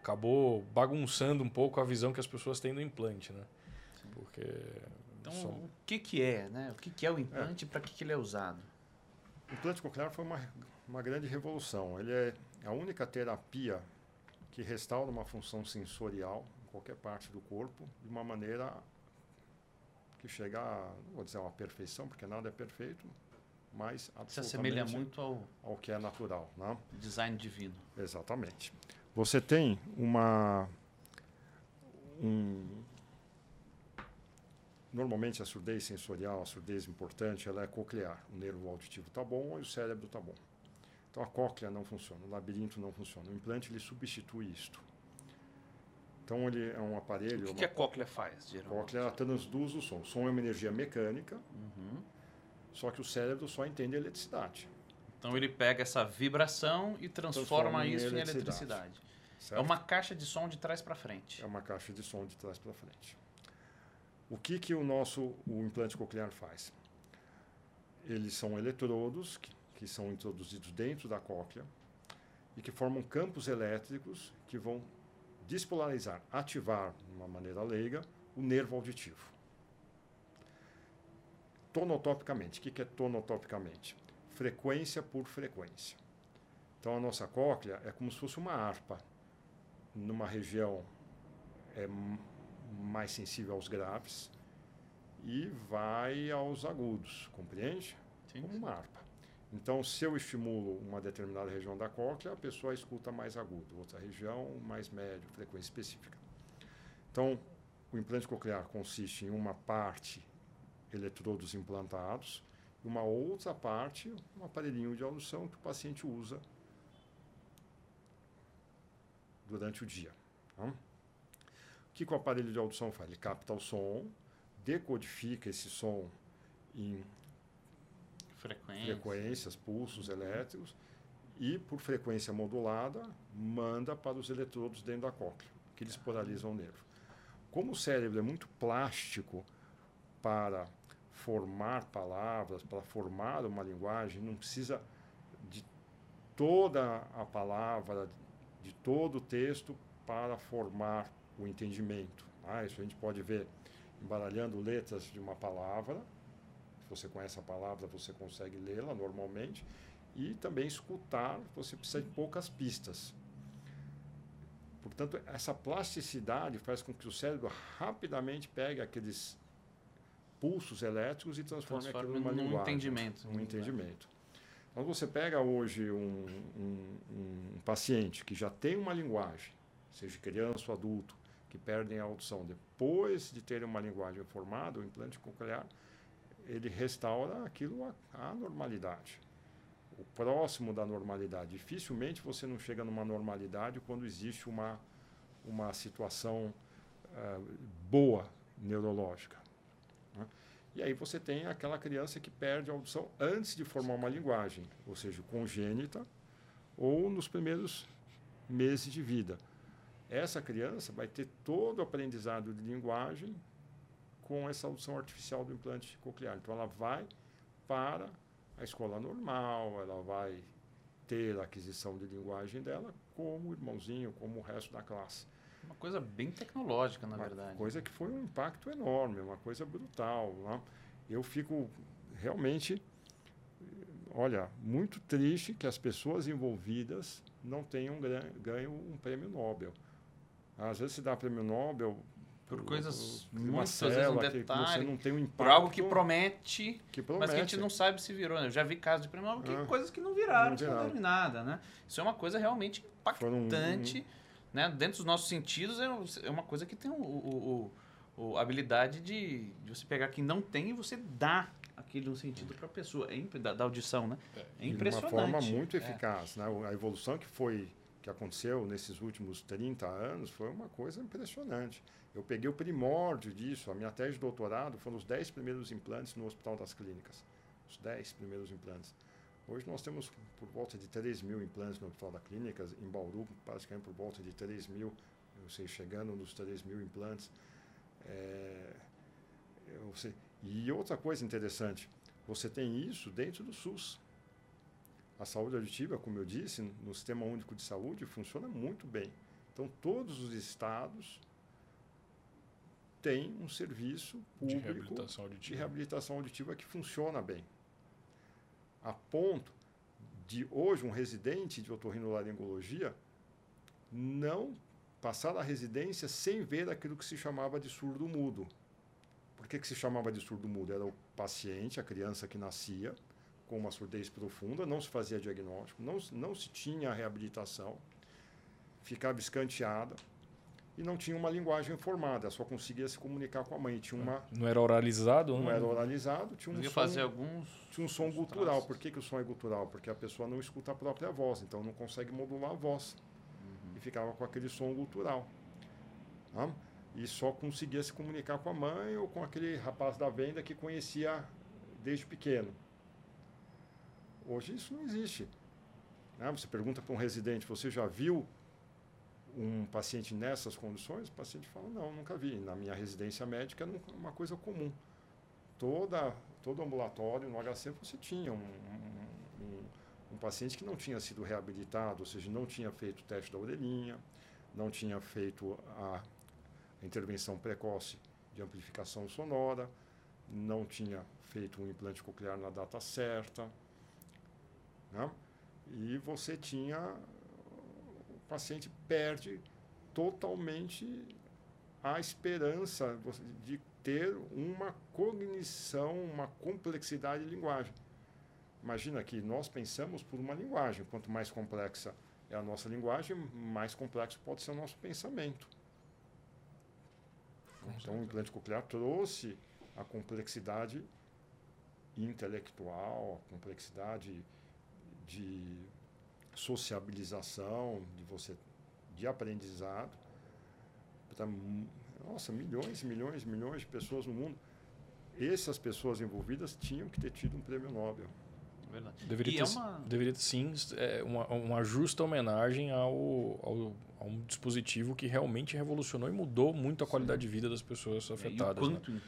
acabou bagunçando um pouco a visão que as pessoas têm do implante, né? Sim. Porque então, o que que é, né? O que que é o implante? É. Para que que ele é usado? O implante coclear foi uma uma grande revolução. Ele é a única terapia que restaura uma função sensorial em qualquer parte do corpo de uma maneira que chega a, não vou dizer uma perfeição, porque nada é perfeito, mas se assemelha muito ao, ao que é natural, né? Design divino. Exatamente. Você tem uma um, normalmente a surdez sensorial, a surdez importante, ela é coclear. O nervo auditivo está bom e o cérebro está bom. Então a cóclea não funciona, o labirinto não funciona. O implante ele substitui isto. Então ele é um aparelho. O que, que a cóclea faz? Geralmente? A cóclea traduz o som. O som é uma energia mecânica, uhum. só que o cérebro só entende eletricidade. Então ele pega essa vibração e transforma, transforma isso em eletricidade. eletricidade. É uma caixa de som de trás para frente. É uma caixa de som de trás para frente. O que, que o nosso o implante coclear faz? Eles são eletrodos que, que são introduzidos dentro da cóclea e que formam campos elétricos que vão despolarizar, ativar, de uma maneira leiga, o nervo auditivo. Tonotopicamente. O que é tonotopicamente? Frequência por frequência. Então a nossa cóclea é como se fosse uma harpa numa região é, mais sensível aos graves e vai aos agudos, compreende? Sim. Como uma harpa. Então, se eu estimulo uma determinada região da cóclea, a pessoa escuta mais agudo, outra região mais médio, frequência específica. Então, o implante coclear consiste em uma parte eletrodos implantados e uma outra parte, um aparelhinho de audição que o paciente usa durante o dia. Tá? O que, que o aparelho de audição faz? Ele capta o som, decodifica esse som em frequências, frequências pulsos elétricos, e por frequência modulada manda para os eletrodos dentro da cóclea, que eles polarizam o nervo. Como o cérebro é muito plástico para formar palavras, para formar uma linguagem, não precisa de toda a palavra, de todo o texto para formar o entendimento. Ah, isso a gente pode ver embaralhando letras de uma palavra. Você conhece a palavra, você consegue lê-la normalmente. E também escutar, você precisa de poucas pistas. Portanto, essa plasticidade faz com que o cérebro rapidamente pegue aqueles pulsos elétricos e transforme, transforme aquilo numa num linguagem. Entendimento, um entendimento. Então, você pega hoje um, um, um, paciente que já tem uma linguagem, seja criança ou adulto, que perdem a audição depois de terem uma linguagem formada, o implante coclear, ele restaura aquilo à, normalidade. O próximo da normalidade. Dificilmente você não chega numa normalidade quando existe uma, uma situação uh, boa neurológica. Né? E aí você tem aquela criança que perde a audição antes de formar uma linguagem, ou seja, congênita ou nos primeiros meses de vida. Essa criança vai ter todo o aprendizado de linguagem com essa audição artificial do implante coclear. Então, ela vai para a escola normal, ela vai ter a aquisição de linguagem dela como irmãozinho, como o resto da classe. Uma coisa bem tecnológica, na uma verdade. coisa que foi um impacto enorme, uma coisa brutal. Né? Eu fico realmente, olha, muito triste que as pessoas envolvidas não tenham ganho um prêmio Nobel. Às vezes se dá prêmio Nobel por coisas por muito, às vezes um detalhe, não tem um impacto, por algo que promete, que promete, mas que a gente não sabe se virou. Né? Eu já vi casos de prêmio que Ah, coisas que não viraram, não viraram. nada, né? Isso é uma coisa realmente Foram um- impactante, né? Dentro dos nossos sentidos é é uma coisa que tem o, o- o- a habilidade de, de você pegar quem não tem e você dar aquele um sentido para a pessoa, é da, da audição, né? É E de impressionante. uma forma muito É. eficaz. Né? A evolução que foi que aconteceu nesses últimos 30 anos foi uma coisa impressionante. Eu peguei o primórdio disso. A minha tese de doutorado foram os 10 primeiros implantes no Hospital das Clínicas. Os 10 primeiros implantes. Hoje nós temos por volta de 3 mil implantes no Hospital das Clínicas. Em Bauru, praticamente por volta de 3 mil, eu sei, chegando nos 3 mil implantes. É, eu sei. E outra coisa interessante, você tem isso dentro do SUS. A saúde auditiva, como eu disse, no Sistema Único de Saúde, funciona muito bem. Então, todos os estados têm um serviço De público reabilitação de auditiva. reabilitação auditiva que funciona bem. A ponto de hoje um residente de otorrinolaringologia não passar a residência sem ver aquilo que se chamava de surdo mudo. Por que, que se chamava de surdo mudo? Era o paciente, a criança que nascia com uma surdez profunda, não se fazia diagnóstico, não, se- não se tinha reabilitação, ficava escanteada e não tinha uma linguagem formada, só conseguia se comunicar com a mãe. Tinha uma, Não era oralizado? não né? era oralizado, tinha um Podia som, fazer alguns. tinha um som gutural. traços. Por que, que o som é gutural? Porque a pessoa não escuta a própria voz, então não consegue modular a voz. Uhum. E ficava com aquele som gutural. tá? E só conseguia se comunicar com a mãe ou com aquele rapaz da venda que conhecia desde pequeno. Hoje isso não existe. né? Você pergunta para um residente, você já viu um paciente nessas condições? O paciente fala, não, nunca vi. Na minha residência médica era uma coisa comum. Toda, todo ambulatório no HC você tinha um, um, um- um paciente que não tinha sido reabilitado, ou seja, não tinha feito o teste da orelhinha, não tinha feito a intervenção precoce de amplificação sonora, não tinha feito um implante coclear na data certa. Né? E você tinha. O paciente perde totalmente a esperança de ter uma cognição, uma complexidade de linguagem. Imagina que nós pensamos por uma linguagem. Quanto mais complexa é a nossa linguagem, mais complexo pode ser o nosso pensamento. Então, o implante coclear trouxe a complexidade intelectual, a complexidade de sociabilização, de você de aprendizado para nossa, milhões, milhões, milhões de pessoas no mundo. Essas pessoas envolvidas tinham que ter tido um prêmio Nobel. Verdade. Deveria ter, é uma- deveria sim é, uma, uma justa homenagem ao, ao, a um dispositivo que realmente revolucionou e mudou muito a qualidade de vida das pessoas É, e o afetadas. né? quanto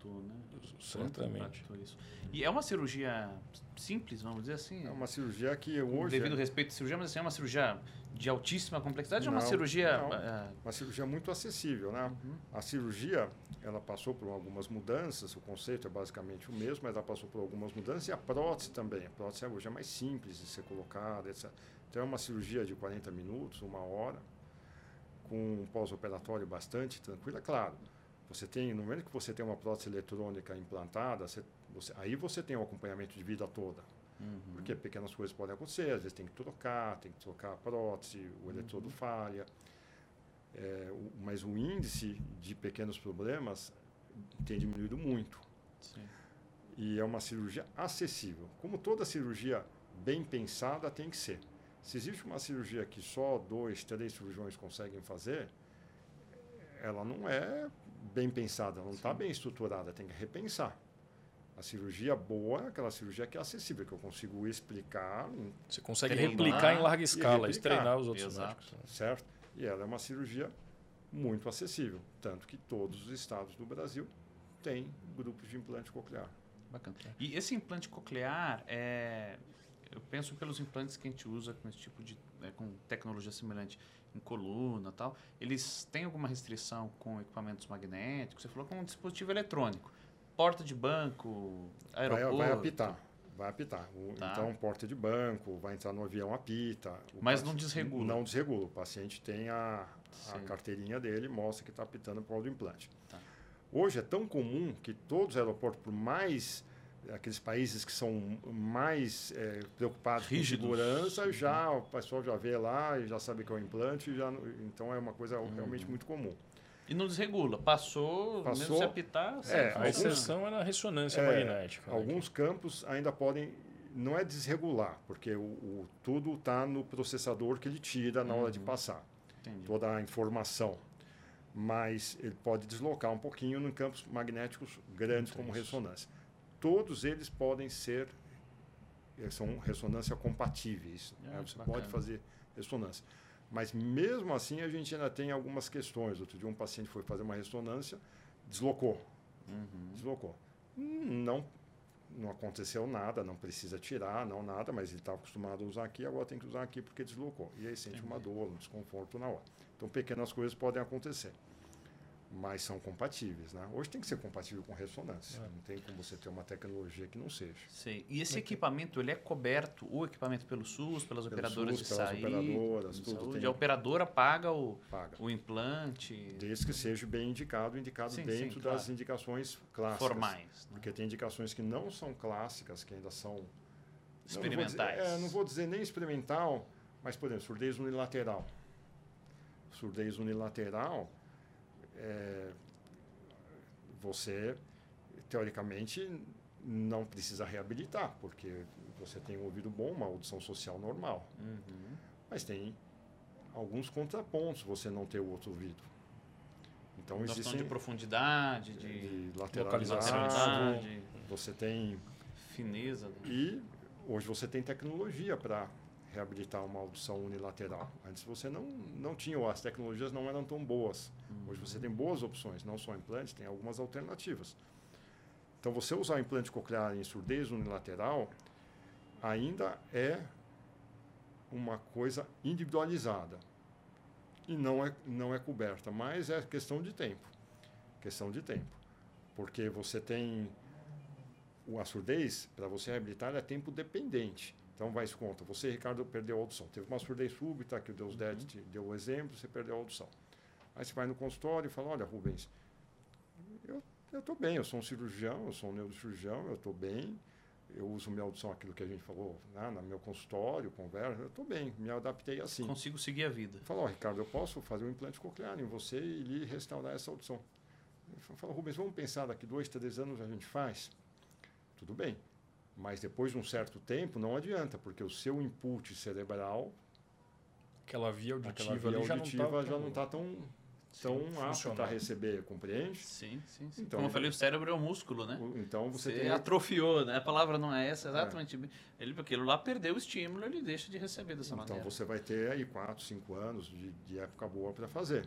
impactou, né? Certamente. impactou isso. E é uma cirurgia simples, vamos dizer assim. É uma cirurgia que hoje devido é respeito à cirurgia, mas assim, é uma cirurgia de altíssima complexidade ou é uma Não, cirurgia. não. ah, uma cirurgia muito acessível, né? uhum. A cirurgia, ela passou por algumas mudanças, o conceito é basicamente o mesmo, mas ela passou por algumas mudanças e a prótese também. A prótese hoje é mais simples de ser colocada, etc. Então é uma cirurgia de 40 minutos, uma hora, com um pós-operatório bastante tranquilo. É claro, você tem, no momento que você tem uma prótese eletrônica implantada, você, você- aí você tem o acompanhamento de vida toda. Uhum. Porque pequenas coisas podem acontecer, às vezes tem que trocar, tem que trocar a prótese, o Uhum. eletrodo falha. É, o- mas o índice de pequenos problemas tem diminuído muito. Sim. E é uma cirurgia acessível. Como toda cirurgia bem pensada tem que ser. Se existe uma cirurgia que só dois, três cirurgiões conseguem fazer, ela não é bem pensada, não está bem estruturada, tem que repensar. A cirurgia boa é aquela cirurgia que é acessível, que eu consigo explicar, Você consegue Treinar replicar em larga escala e treinar os outros Exato. médicos. certo? E ela é uma cirurgia muito acessível, tanto que todos os estados do Brasil têm grupos de implante coclear. Bacana. E esse implante coclear, é, eu penso pelos implantes que a gente usa com esse tipo de né, com tecnologia semelhante em coluna e tal, eles têm alguma restrição com equipamentos magnéticos? Você falou com um dispositivo eletrônico. Porta de banco, Vai, aeroporto. vai apitar, vai apitar. O- Tá. Então, porta de banco, vai entrar no avião, apita. O Mas não desregula. Não desregula. O paciente tem a, a carteirinha dele, mostra que está apitando por causa do implante. Tá. Hoje é tão comum que todos os aeroportos, por mais aqueles países que são mais eh, preocupados Rígidos. com segurança, já o pessoal já vê lá e já sabe que é o implante, já, então é uma coisa realmente muito comum. E não desregula. Passou, mesmo Passou. se apitar, É, A exceção é na ressonância É, magnética. né, Alguns campos ainda podem, não é desregular, porque o, o- tudo está no processador que ele tira na hora de Uhum. passar, Entendi. toda a informação. Mas ele pode deslocar um pouquinho em campos magnéticos grandes como Entendi. ressonância. Todos eles podem ser, eh, são ressonância compatíveis. Ah, né? Você bacana. pode fazer ressonância. Mas mesmo assim a gente ainda tem algumas questões. Outro dia um paciente foi fazer uma ressonância, deslocou Uhum. deslocou. Não, não aconteceu nada, não precisa tirar, não nada, mas ele estava acostumado a usar aqui, agora tem que usar aqui porque deslocou. E aí sente uma dor, um desconforto na hora. Então pequenas coisas podem acontecer. Mas são compatíveis, né? Hoje tem que ser compatível com ressonância. É. Não tem como você ter uma tecnologia que não seja. Sei. E esse equipamento, ele é coberto, o equipamento pelo SUS, pelas Pelo operadoras SUS, de pelas saúde, operadoras, tudo saúde. tem. A operadora paga o, Paga. o implante Desde que seja bem indicado, indicado Sim, dentro sim, das claro. indicações clássicas. formais. né? Porque tem indicações que não são clássicas, que ainda são Experimentais. Não, não vou dizer, é, não vou dizer nem experimental, mas, por exemplo, surdez unilateral. Surdez unilateral, é, você, teoricamente, não precisa reabilitar, porque você tem um ouvido bom, uma audição social normal. Uhum. Mas tem alguns contrapontos você não ter o outro ouvido. Então, Nós existem de profundidade, de de lateralidade, você tem fineza. né? E hoje você tem tecnologia para reabilitar uma audição unilateral. Antes você não, não tinha, ou as tecnologias não eram tão boas. Hoje você tem boas opções, não só implantes, tem algumas alternativas. Então você usar implante coclear em surdez unilateral ainda é uma coisa individualizada e não é, não é coberta, mas é questão de tempo. Questão de tempo. Porque você tem a surdez, para você reabilitar, é tempo dependente. Então, vai se conta. Você, Ricardo, perdeu a audição. Teve uma surdez súbita, que o Deus Dete te deu o exemplo, você perdeu a audição. Aí você vai no consultório e fala, olha, Rubens, eu estou bem, eu sou um cirurgião, eu sou um neurocirurgião, eu estou bem, eu uso minha audição, aquilo que a gente falou, né, no meu consultório, conversa, eu estou bem, me adaptei assim. Consigo seguir a vida. Falou, Ricardo, eu posso fazer um implante coclear em você e lhe restaurar essa audição. Ele falou, Rubens, vamos pensar, daqui dois, três anos a gente faz? Tudo bem. Mas depois de um certo tempo, não adianta, porque o seu input cerebral, Aquela via aquela auditiva via ali já não auditiva tá já não está tão, tão apta funcional. para receber, compreende? Sim, sim, sim. Então, Como eu falei, o cérebro é um músculo, né? O- Então você, Você tem... atrofiou, né? A palavra não é essa, exatamente. Ele, porque ele lá perdeu o estímulo, ele deixa de receber dessa Então maneira. você vai ter aí quatro, cinco anos de, de época boa para fazer.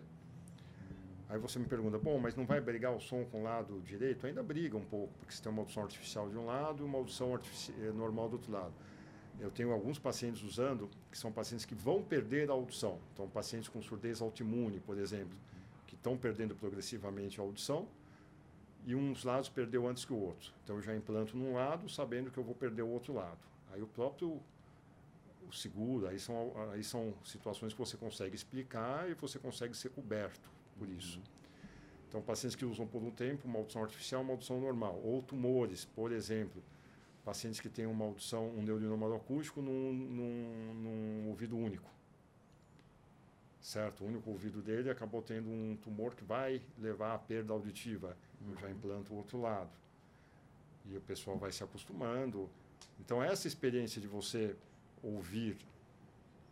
Aí você me pergunta, bom, mas não vai brigar o som com o lado direito? Ainda briga um pouco, porque você tem uma audição artificial de um lado e uma audição eh, normal do outro lado. Eu tenho alguns pacientes usando, que são pacientes que vão perder a audição. Então, pacientes com surdez autoimune, por exemplo, estão perdendo progressivamente a audição e uns lados perdeu antes que o outro. Então, eu já implanto num lado, sabendo que eu vou perder o outro lado. Aí o próprio o seguro, aí são, aí são situações que você consegue explicar e você consegue ser coberto por isso. Então, pacientes que usam por um tempo uma audição artificial, uma audição normal. Ou tumores, por exemplo. Pacientes que têm uma audição, um neurinoma acústico num, num, num ouvido único. Certo? O único ouvido dele acabou tendo um tumor que vai levar à perda auditiva. Eu já implanto o outro lado. E o pessoal vai se acostumando. Então, essa experiência de você ouvir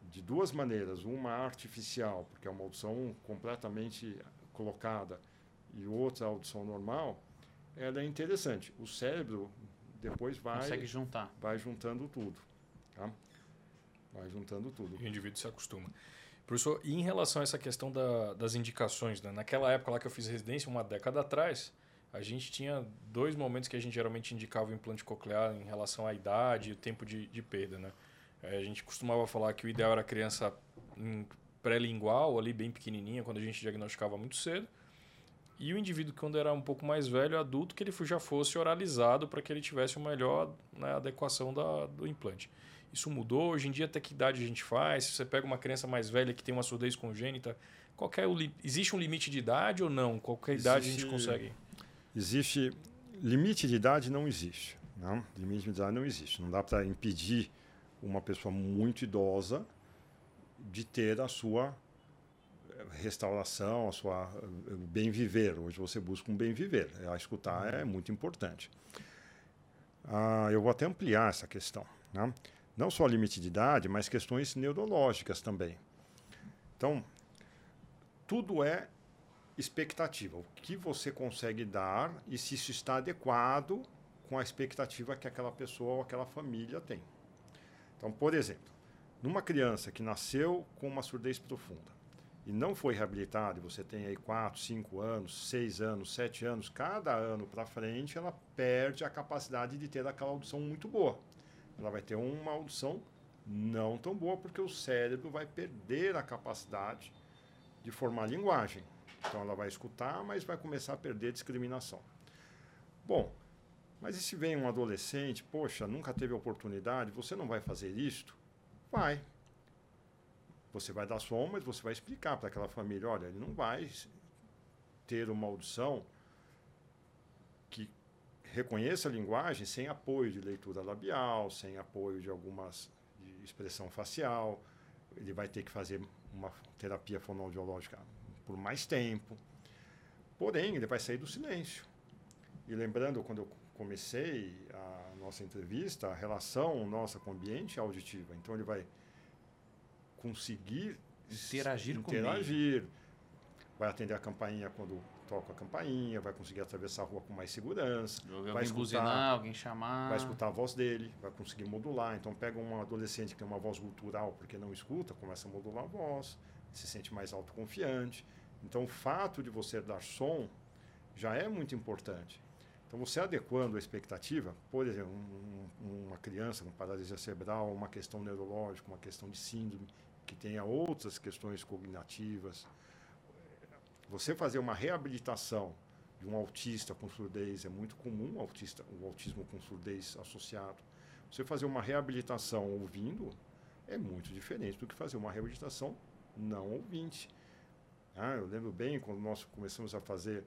de duas maneiras, uma artificial, porque é uma audição completamente colocada, e outra audição normal, ela é interessante. O cérebro depois vai Consegue juntar. vai juntando tudo, tá? Vai juntando tudo. E o indivíduo se acostuma. Professor, e em relação a essa questão da, das indicações, né? naquela época lá que eu fiz residência, uma década atrás, a gente tinha dois momentos que a gente geralmente indicava o implante coclear em relação à idade e o tempo de, de perda. Né? É, a gente costumava falar que o ideal era a criança pré-lingual, ali bem pequenininha, quando a gente diagnosticava muito cedo. E o indivíduo, quando era um pouco mais velho, adulto, que ele já fosse oralizado para que ele tivesse uma melhor né, adequação da, do implante. Isso mudou? Hoje em dia, até que idade a gente faz? Se você pega uma criança mais velha que tem uma surdez congênita, qual é o existe um limite de idade ou não? Qualquer existe, idade a gente consegue? Existe. Limite de idade não existe. Não? Limite de idade não existe. Não dá para impedir uma pessoa muito idosa de ter a sua eh, restauração, a sua eh, bem viver. Hoje você busca um bem viver. A escutar é muito importante. Ah, eu vou até ampliar essa questão. Né? Não só limite de idade, mas questões neurológicas também. Então, tudo é expectativa. O que você consegue dar e se isso está adequado com a expectativa que aquela pessoa ou aquela família tem. Então, por exemplo, numa criança que nasceu com uma surdez profunda e não foi reabilitada, você tem aí 4, 5 anos, 6 anos, 7 anos, cada ano para frente ela perde a capacidade de ter aquela audição muito boa. Ela vai ter uma audição não tão boa porque o cérebro vai perder a capacidade de formar linguagem. Então ela vai escutar, mas vai começar a perder discriminação. Bom, mas e se vem um adolescente, poxa, nunca teve oportunidade, você não vai fazer isto? Vai. Você vai dar som, mas você vai explicar para aquela família, olha, ele não vai ter uma audição reconheça a linguagem sem apoio de leitura labial, sem apoio de algumas de expressão facial. Ele vai ter que fazer uma terapia fonoaudiológica por mais tempo. Porém, ele vai sair do silêncio. E lembrando, quando eu comecei a nossa entrevista, a relação nossa com o ambiente é auditiva. Então ele vai conseguir interagir, interagir vai atender a campainha quando toca a campainha, vai conseguir atravessar a rua com mais segurança, vai vai escutar, buzinar, alguém chamar, vai escutar a voz dele, vai conseguir modular. Então pega um adolescente que tem uma voz gutural porque não escuta, começa a modular a voz, se sente mais autoconfiante. Então o fato de você dar som já é muito importante. Então, você adequando a expectativa, por exemplo, um, uma criança com paralisia cerebral, uma questão neurológica, uma questão de síndrome, que tenha outras questões cognitivas, você fazer uma reabilitação de um autista com surdez é muito comum, o, autista, o autismo com surdez associado. Você fazer uma reabilitação ouvindo é muito diferente do que fazer uma reabilitação não ouvinte. Ah, eu lembro bem quando nós começamos a fazer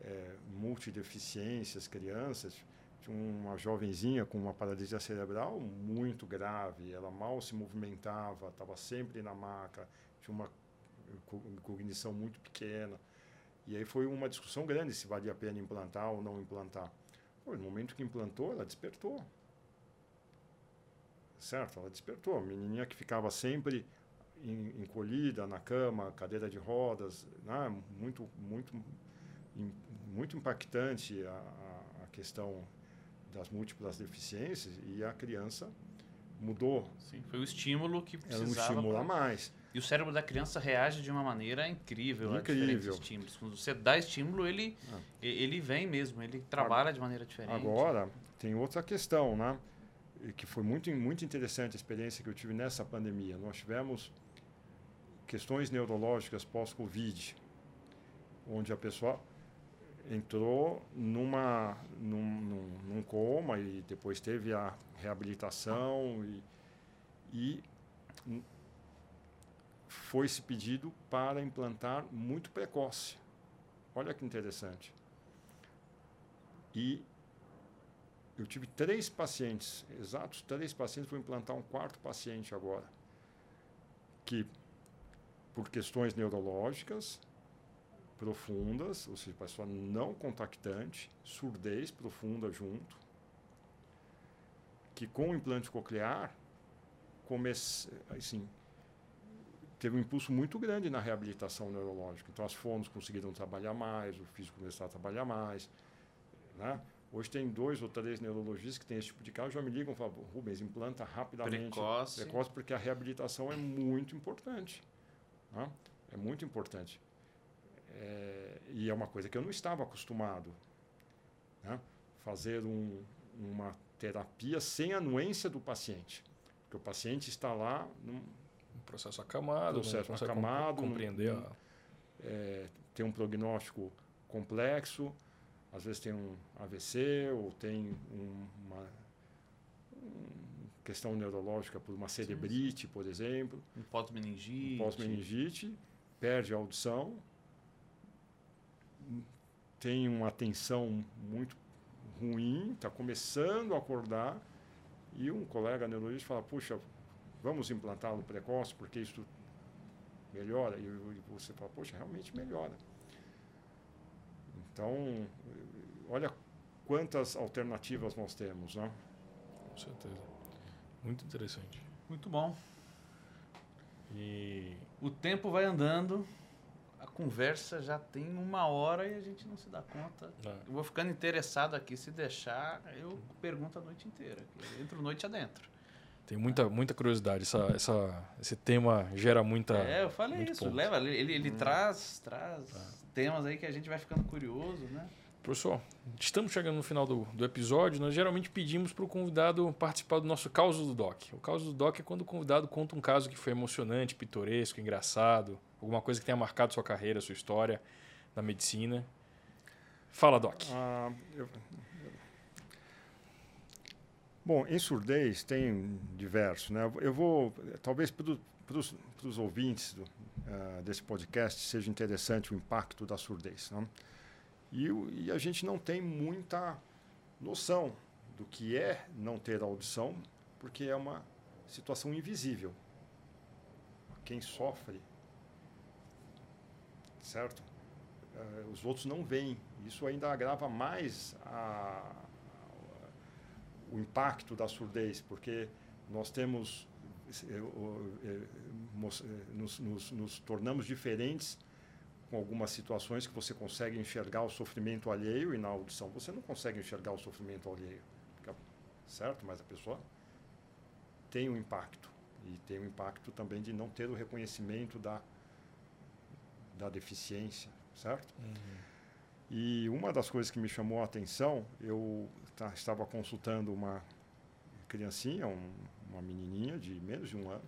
é, multideficiências, crianças. Tinha uma jovenzinha com uma paralisia cerebral muito grave, ela mal se movimentava, estava sempre na maca, tinha uma cognição muito pequena. E aí foi uma discussão grande se valia a pena implantar ou não implantar. Pô, no momento que implantou, ela despertou. Certo? Ela despertou. A menininha que ficava sempre encolhida na cama, cadeira de rodas, né? muito, muito muito impactante a, a questão das múltiplas deficiências e a criança mudou. Sim, foi o estímulo que precisava. Ela não estimula pra... mais. E o cérebro da criança reage de uma maneira incrível, incrível. a diferentes estímulos. Quando você dá estímulo, ele, ah. ele vem mesmo, ele trabalha de maneira diferente. Agora, tem outra questão, né? Que foi muito, muito interessante a experiência que eu tive nessa pandemia. Nós tivemos questões neurológicas pós-Covid, onde a pessoa entrou numa, num, num, num, coma e depois teve a reabilitação e, e foi se pedido para implantar muito precoce. Olha que interessante. E eu tive três pacientes, exatos três pacientes, vou implantar um quarto paciente agora, que por questões neurológicas, profundas, ou seja, pessoa não contactante, surdez profunda junto, que com o implante coclear comece, assim, teve um impulso muito grande na reabilitação neurológica. Então as fonos conseguiram trabalhar mais, o físico começou a trabalhar mais, Né? Hoje tem dois ou três neurologistas que têm esse tipo de caso, já me ligam e falam, Rubens, implanta rapidamente. Precoce. Precoce, porque a reabilitação é muito importante. Né? É muito importante. É, e é uma coisa que eu não estava acostumado. Né? Fazer um, uma terapia sem anuência do paciente. Porque o paciente está lá num Um processo acamado, Processo não consegue acamado, compreender não- a... é, tem um prognóstico complexo, às vezes tem um AVC ou tem um- uma um questão neurológica por uma cerebrite, por exemplo, Um pós-meningite. pós-meningite, perde a audição, tem uma tensão muito ruim, está começando a acordar e um colega neurologista fala, puxa, vamos implantá-lo precoce porque isso melhora. E e você fala, poxa, realmente melhora. Então, olha quantas alternativas nós temos, né? Com certeza. Muito interessante. Muito bom. E O tempo vai andando, a conversa já tem uma hora e a gente não se dá conta. ah, Eu vou ficando interessado aqui, se deixar, eu pergunto a noite inteira. Eu entro noite adentro. Tem muita, muita curiosidade. Essa, essa, esse tema gera muita... é, eu falei isso. ponto. Leva, ele, ele traz, traz temas aí que a gente vai ficando curioso, né? Professor, estamos chegando no final do, do episódio. Nós geralmente pedimos para o convidado participar do nosso caos do doc. O caos do doc é quando o convidado conta um caso que foi emocionante, pitoresco, engraçado, alguma coisa que tenha marcado sua carreira, sua história na medicina. Fala, doc. Ah, eu- Bom, em surdez tem diversos. Né? Eu vou, talvez para os ouvintes do, ah, desse podcast seja interessante o impacto da surdez. Né? E, e a gente não tem muita noção do que é não ter audição, porque é uma situação invisível. Quem sofre, certo? Eh, os outros não veem. Isso ainda agrava mais a- o impacto da surdez, porque nós temos eh, eh, eh, nos, nos- nos tornamos diferentes com algumas situações que você consegue enxergar o sofrimento alheio e na audição você não consegue enxergar o sofrimento alheio, certo? Mas a pessoa tem um impacto e tem o impacto também de não ter o reconhecimento da da deficiência, certo? E uma das coisas que me chamou a atenção, eu ta- estava consultando uma criancinha, um- uma menininha de menos de um ano,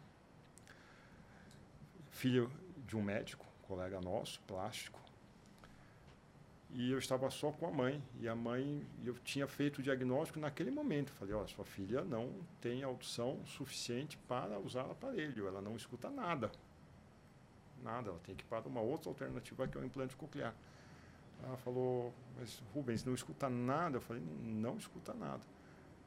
filho de um médico, colega nosso, plástico. E eu estava só com a mãe. E a mãe, eu tinha feito o diagnóstico naquele momento. Falei: Ó, sua filha não tem audição suficiente para usar aparelho, ela não escuta nada. Nada, ela tem que ir para uma outra alternativa que é o implante coclear. Ela falou, mas Rubens, não escuta nada? Eu falei, não escuta nada.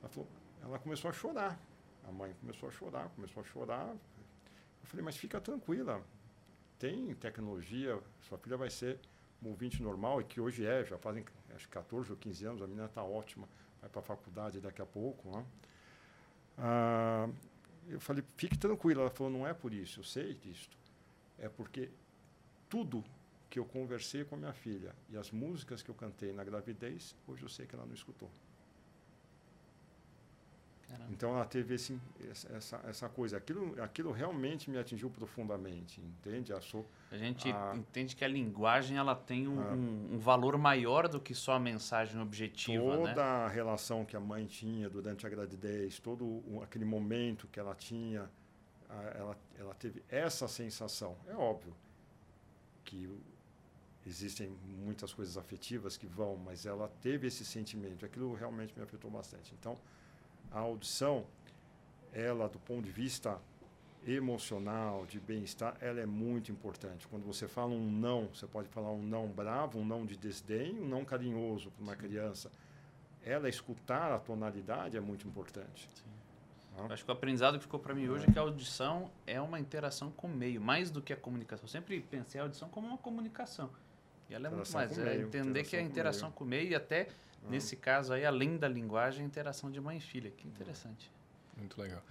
Ela falou, ela começou a chorar. A mãe começou a chorar, começou a chorar. Eu falei, mas fica tranquila, tem tecnologia, sua filha vai ser um ouvinte normal, e que hoje é, já fazem acho, que 14 ou 15 anos, a menina está ótima, vai para a faculdade daqui a pouco. Né? Ah, eu falei, fique tranquila. Ela falou, não é por isso, eu sei disso. É porque tudo que eu conversei com a minha filha e as músicas que eu cantei na gravidez, hoje eu sei que ela não escutou. Caramba. Então ela teve esse, essa, essa coisa. Aquilo, aquilo realmente me atingiu profundamente, entende? A so, A gente Ah. entende que a linguagem ela tem um, Ah. um- um valor maior do que só a mensagem objetiva, toda né? a relação que a mãe tinha durante a gravidez, todo aquele momento que ela tinha, a- ela, ela teve essa sensação. É óbvio que existem muitas coisas afetivas que vão, mas ela teve esse sentimento. Aquilo realmente me afetou bastante. Então, a audição, ela do ponto de vista emocional, de bem-estar, ela é muito importante. Quando você fala um não, você pode falar um não bravo, um não de desdém, um não carinhoso para uma criança. Ela escutar a tonalidade é muito importante. Eu Acho que o aprendizado que ficou para mim hoje é que a audição é uma interação com o meio, mais do que a comunicação. Eu sempre pensei a audição como uma comunicação. E ela é muito mais. É meio, entender que é a interação com o meio e até, Ah. nesse caso aí, além da linguagem, a interação de mãe e filha. Que interessante. Muito legal.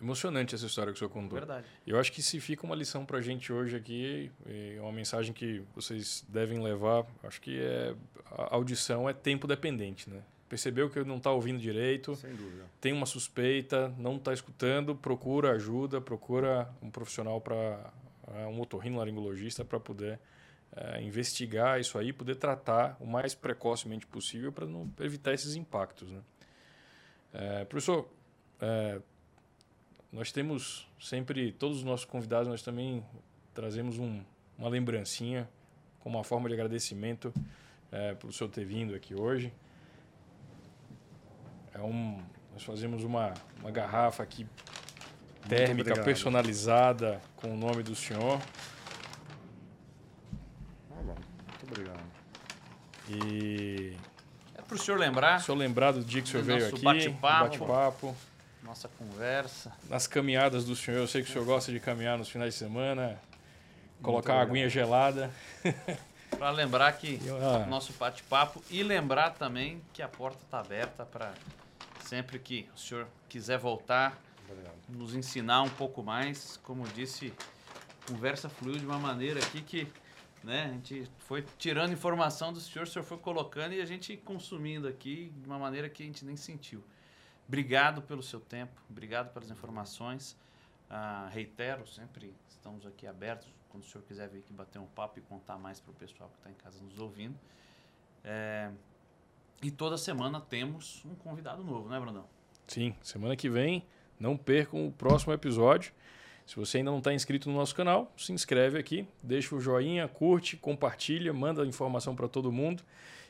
Emocionante essa história que o senhor contou. Verdade. Eu acho que se fica uma lição para a gente hoje aqui, é uma mensagem que vocês devem levar, acho que é a audição é tempo dependente, né? Percebeu que não está ouvindo direito, Sem dúvida. tem uma suspeita, não está escutando, procura ajuda, procura um profissional para um otorrinolaringologista para poder é, investigar isso aí, poder tratar o mais precocemente possível para não pra evitar esses impactos, né? É, professor, é, nós temos sempre, todos os nossos convidados, nós também trazemos um, uma lembrancinha como uma forma de agradecimento é, pelo senhor ter vindo aqui hoje. É um, nós fazemos uma, uma garrafa aqui térmica, personalizada com o nome do senhor. Tá bom. Muito obrigado. E É para o senhor lembrar, o senhor lembrar do dia que o senhor veio aqui, bate-papo. bate-papo, nossa conversa. nas caminhadas do senhor. Eu sei que o senhor gosta de caminhar nos finais de semana, colocar uma aguinha gelada. Para lembrar que ah, nosso bate-papo e lembrar também que a porta está aberta para sempre que o senhor quiser voltar, Obrigado. nos ensinar um pouco mais. Como disse, conversa fluiu de uma maneira aqui que né, a gente foi tirando informação do senhor, o senhor foi colocando e a gente consumindo aqui de uma maneira que a gente nem sentiu. Obrigado pelo seu tempo, obrigado pelas informações. Ah, reitero, sempre estamos aqui abertos quando o senhor quiser vir aqui bater um papo e contar mais para o pessoal que está em casa nos ouvindo. É, e toda semana temos um convidado novo, né, Brandão? Sim, semana que vem, não percam o próximo episódio. Se você ainda não está inscrito no nosso canal, se inscreve aqui, deixa o joinha, curte, compartilha, manda informação para todo mundo.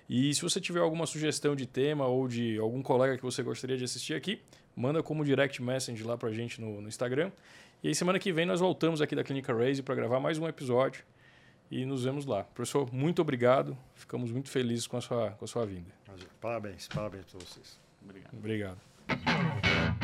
E se você tiver alguma sugestão de tema ou de algum colega que você gostaria de assistir aqui, manda como direct message lá para a gente no, no Instagram. E aí semana que vem nós voltamos aqui da Clínica Raise para gravar mais um episódio e nos vemos lá. Professor, muito obrigado. Ficamos muito felizes com a sua, com a sua vinda. Parabéns, parabéns para vocês. Obrigado. Obrigado.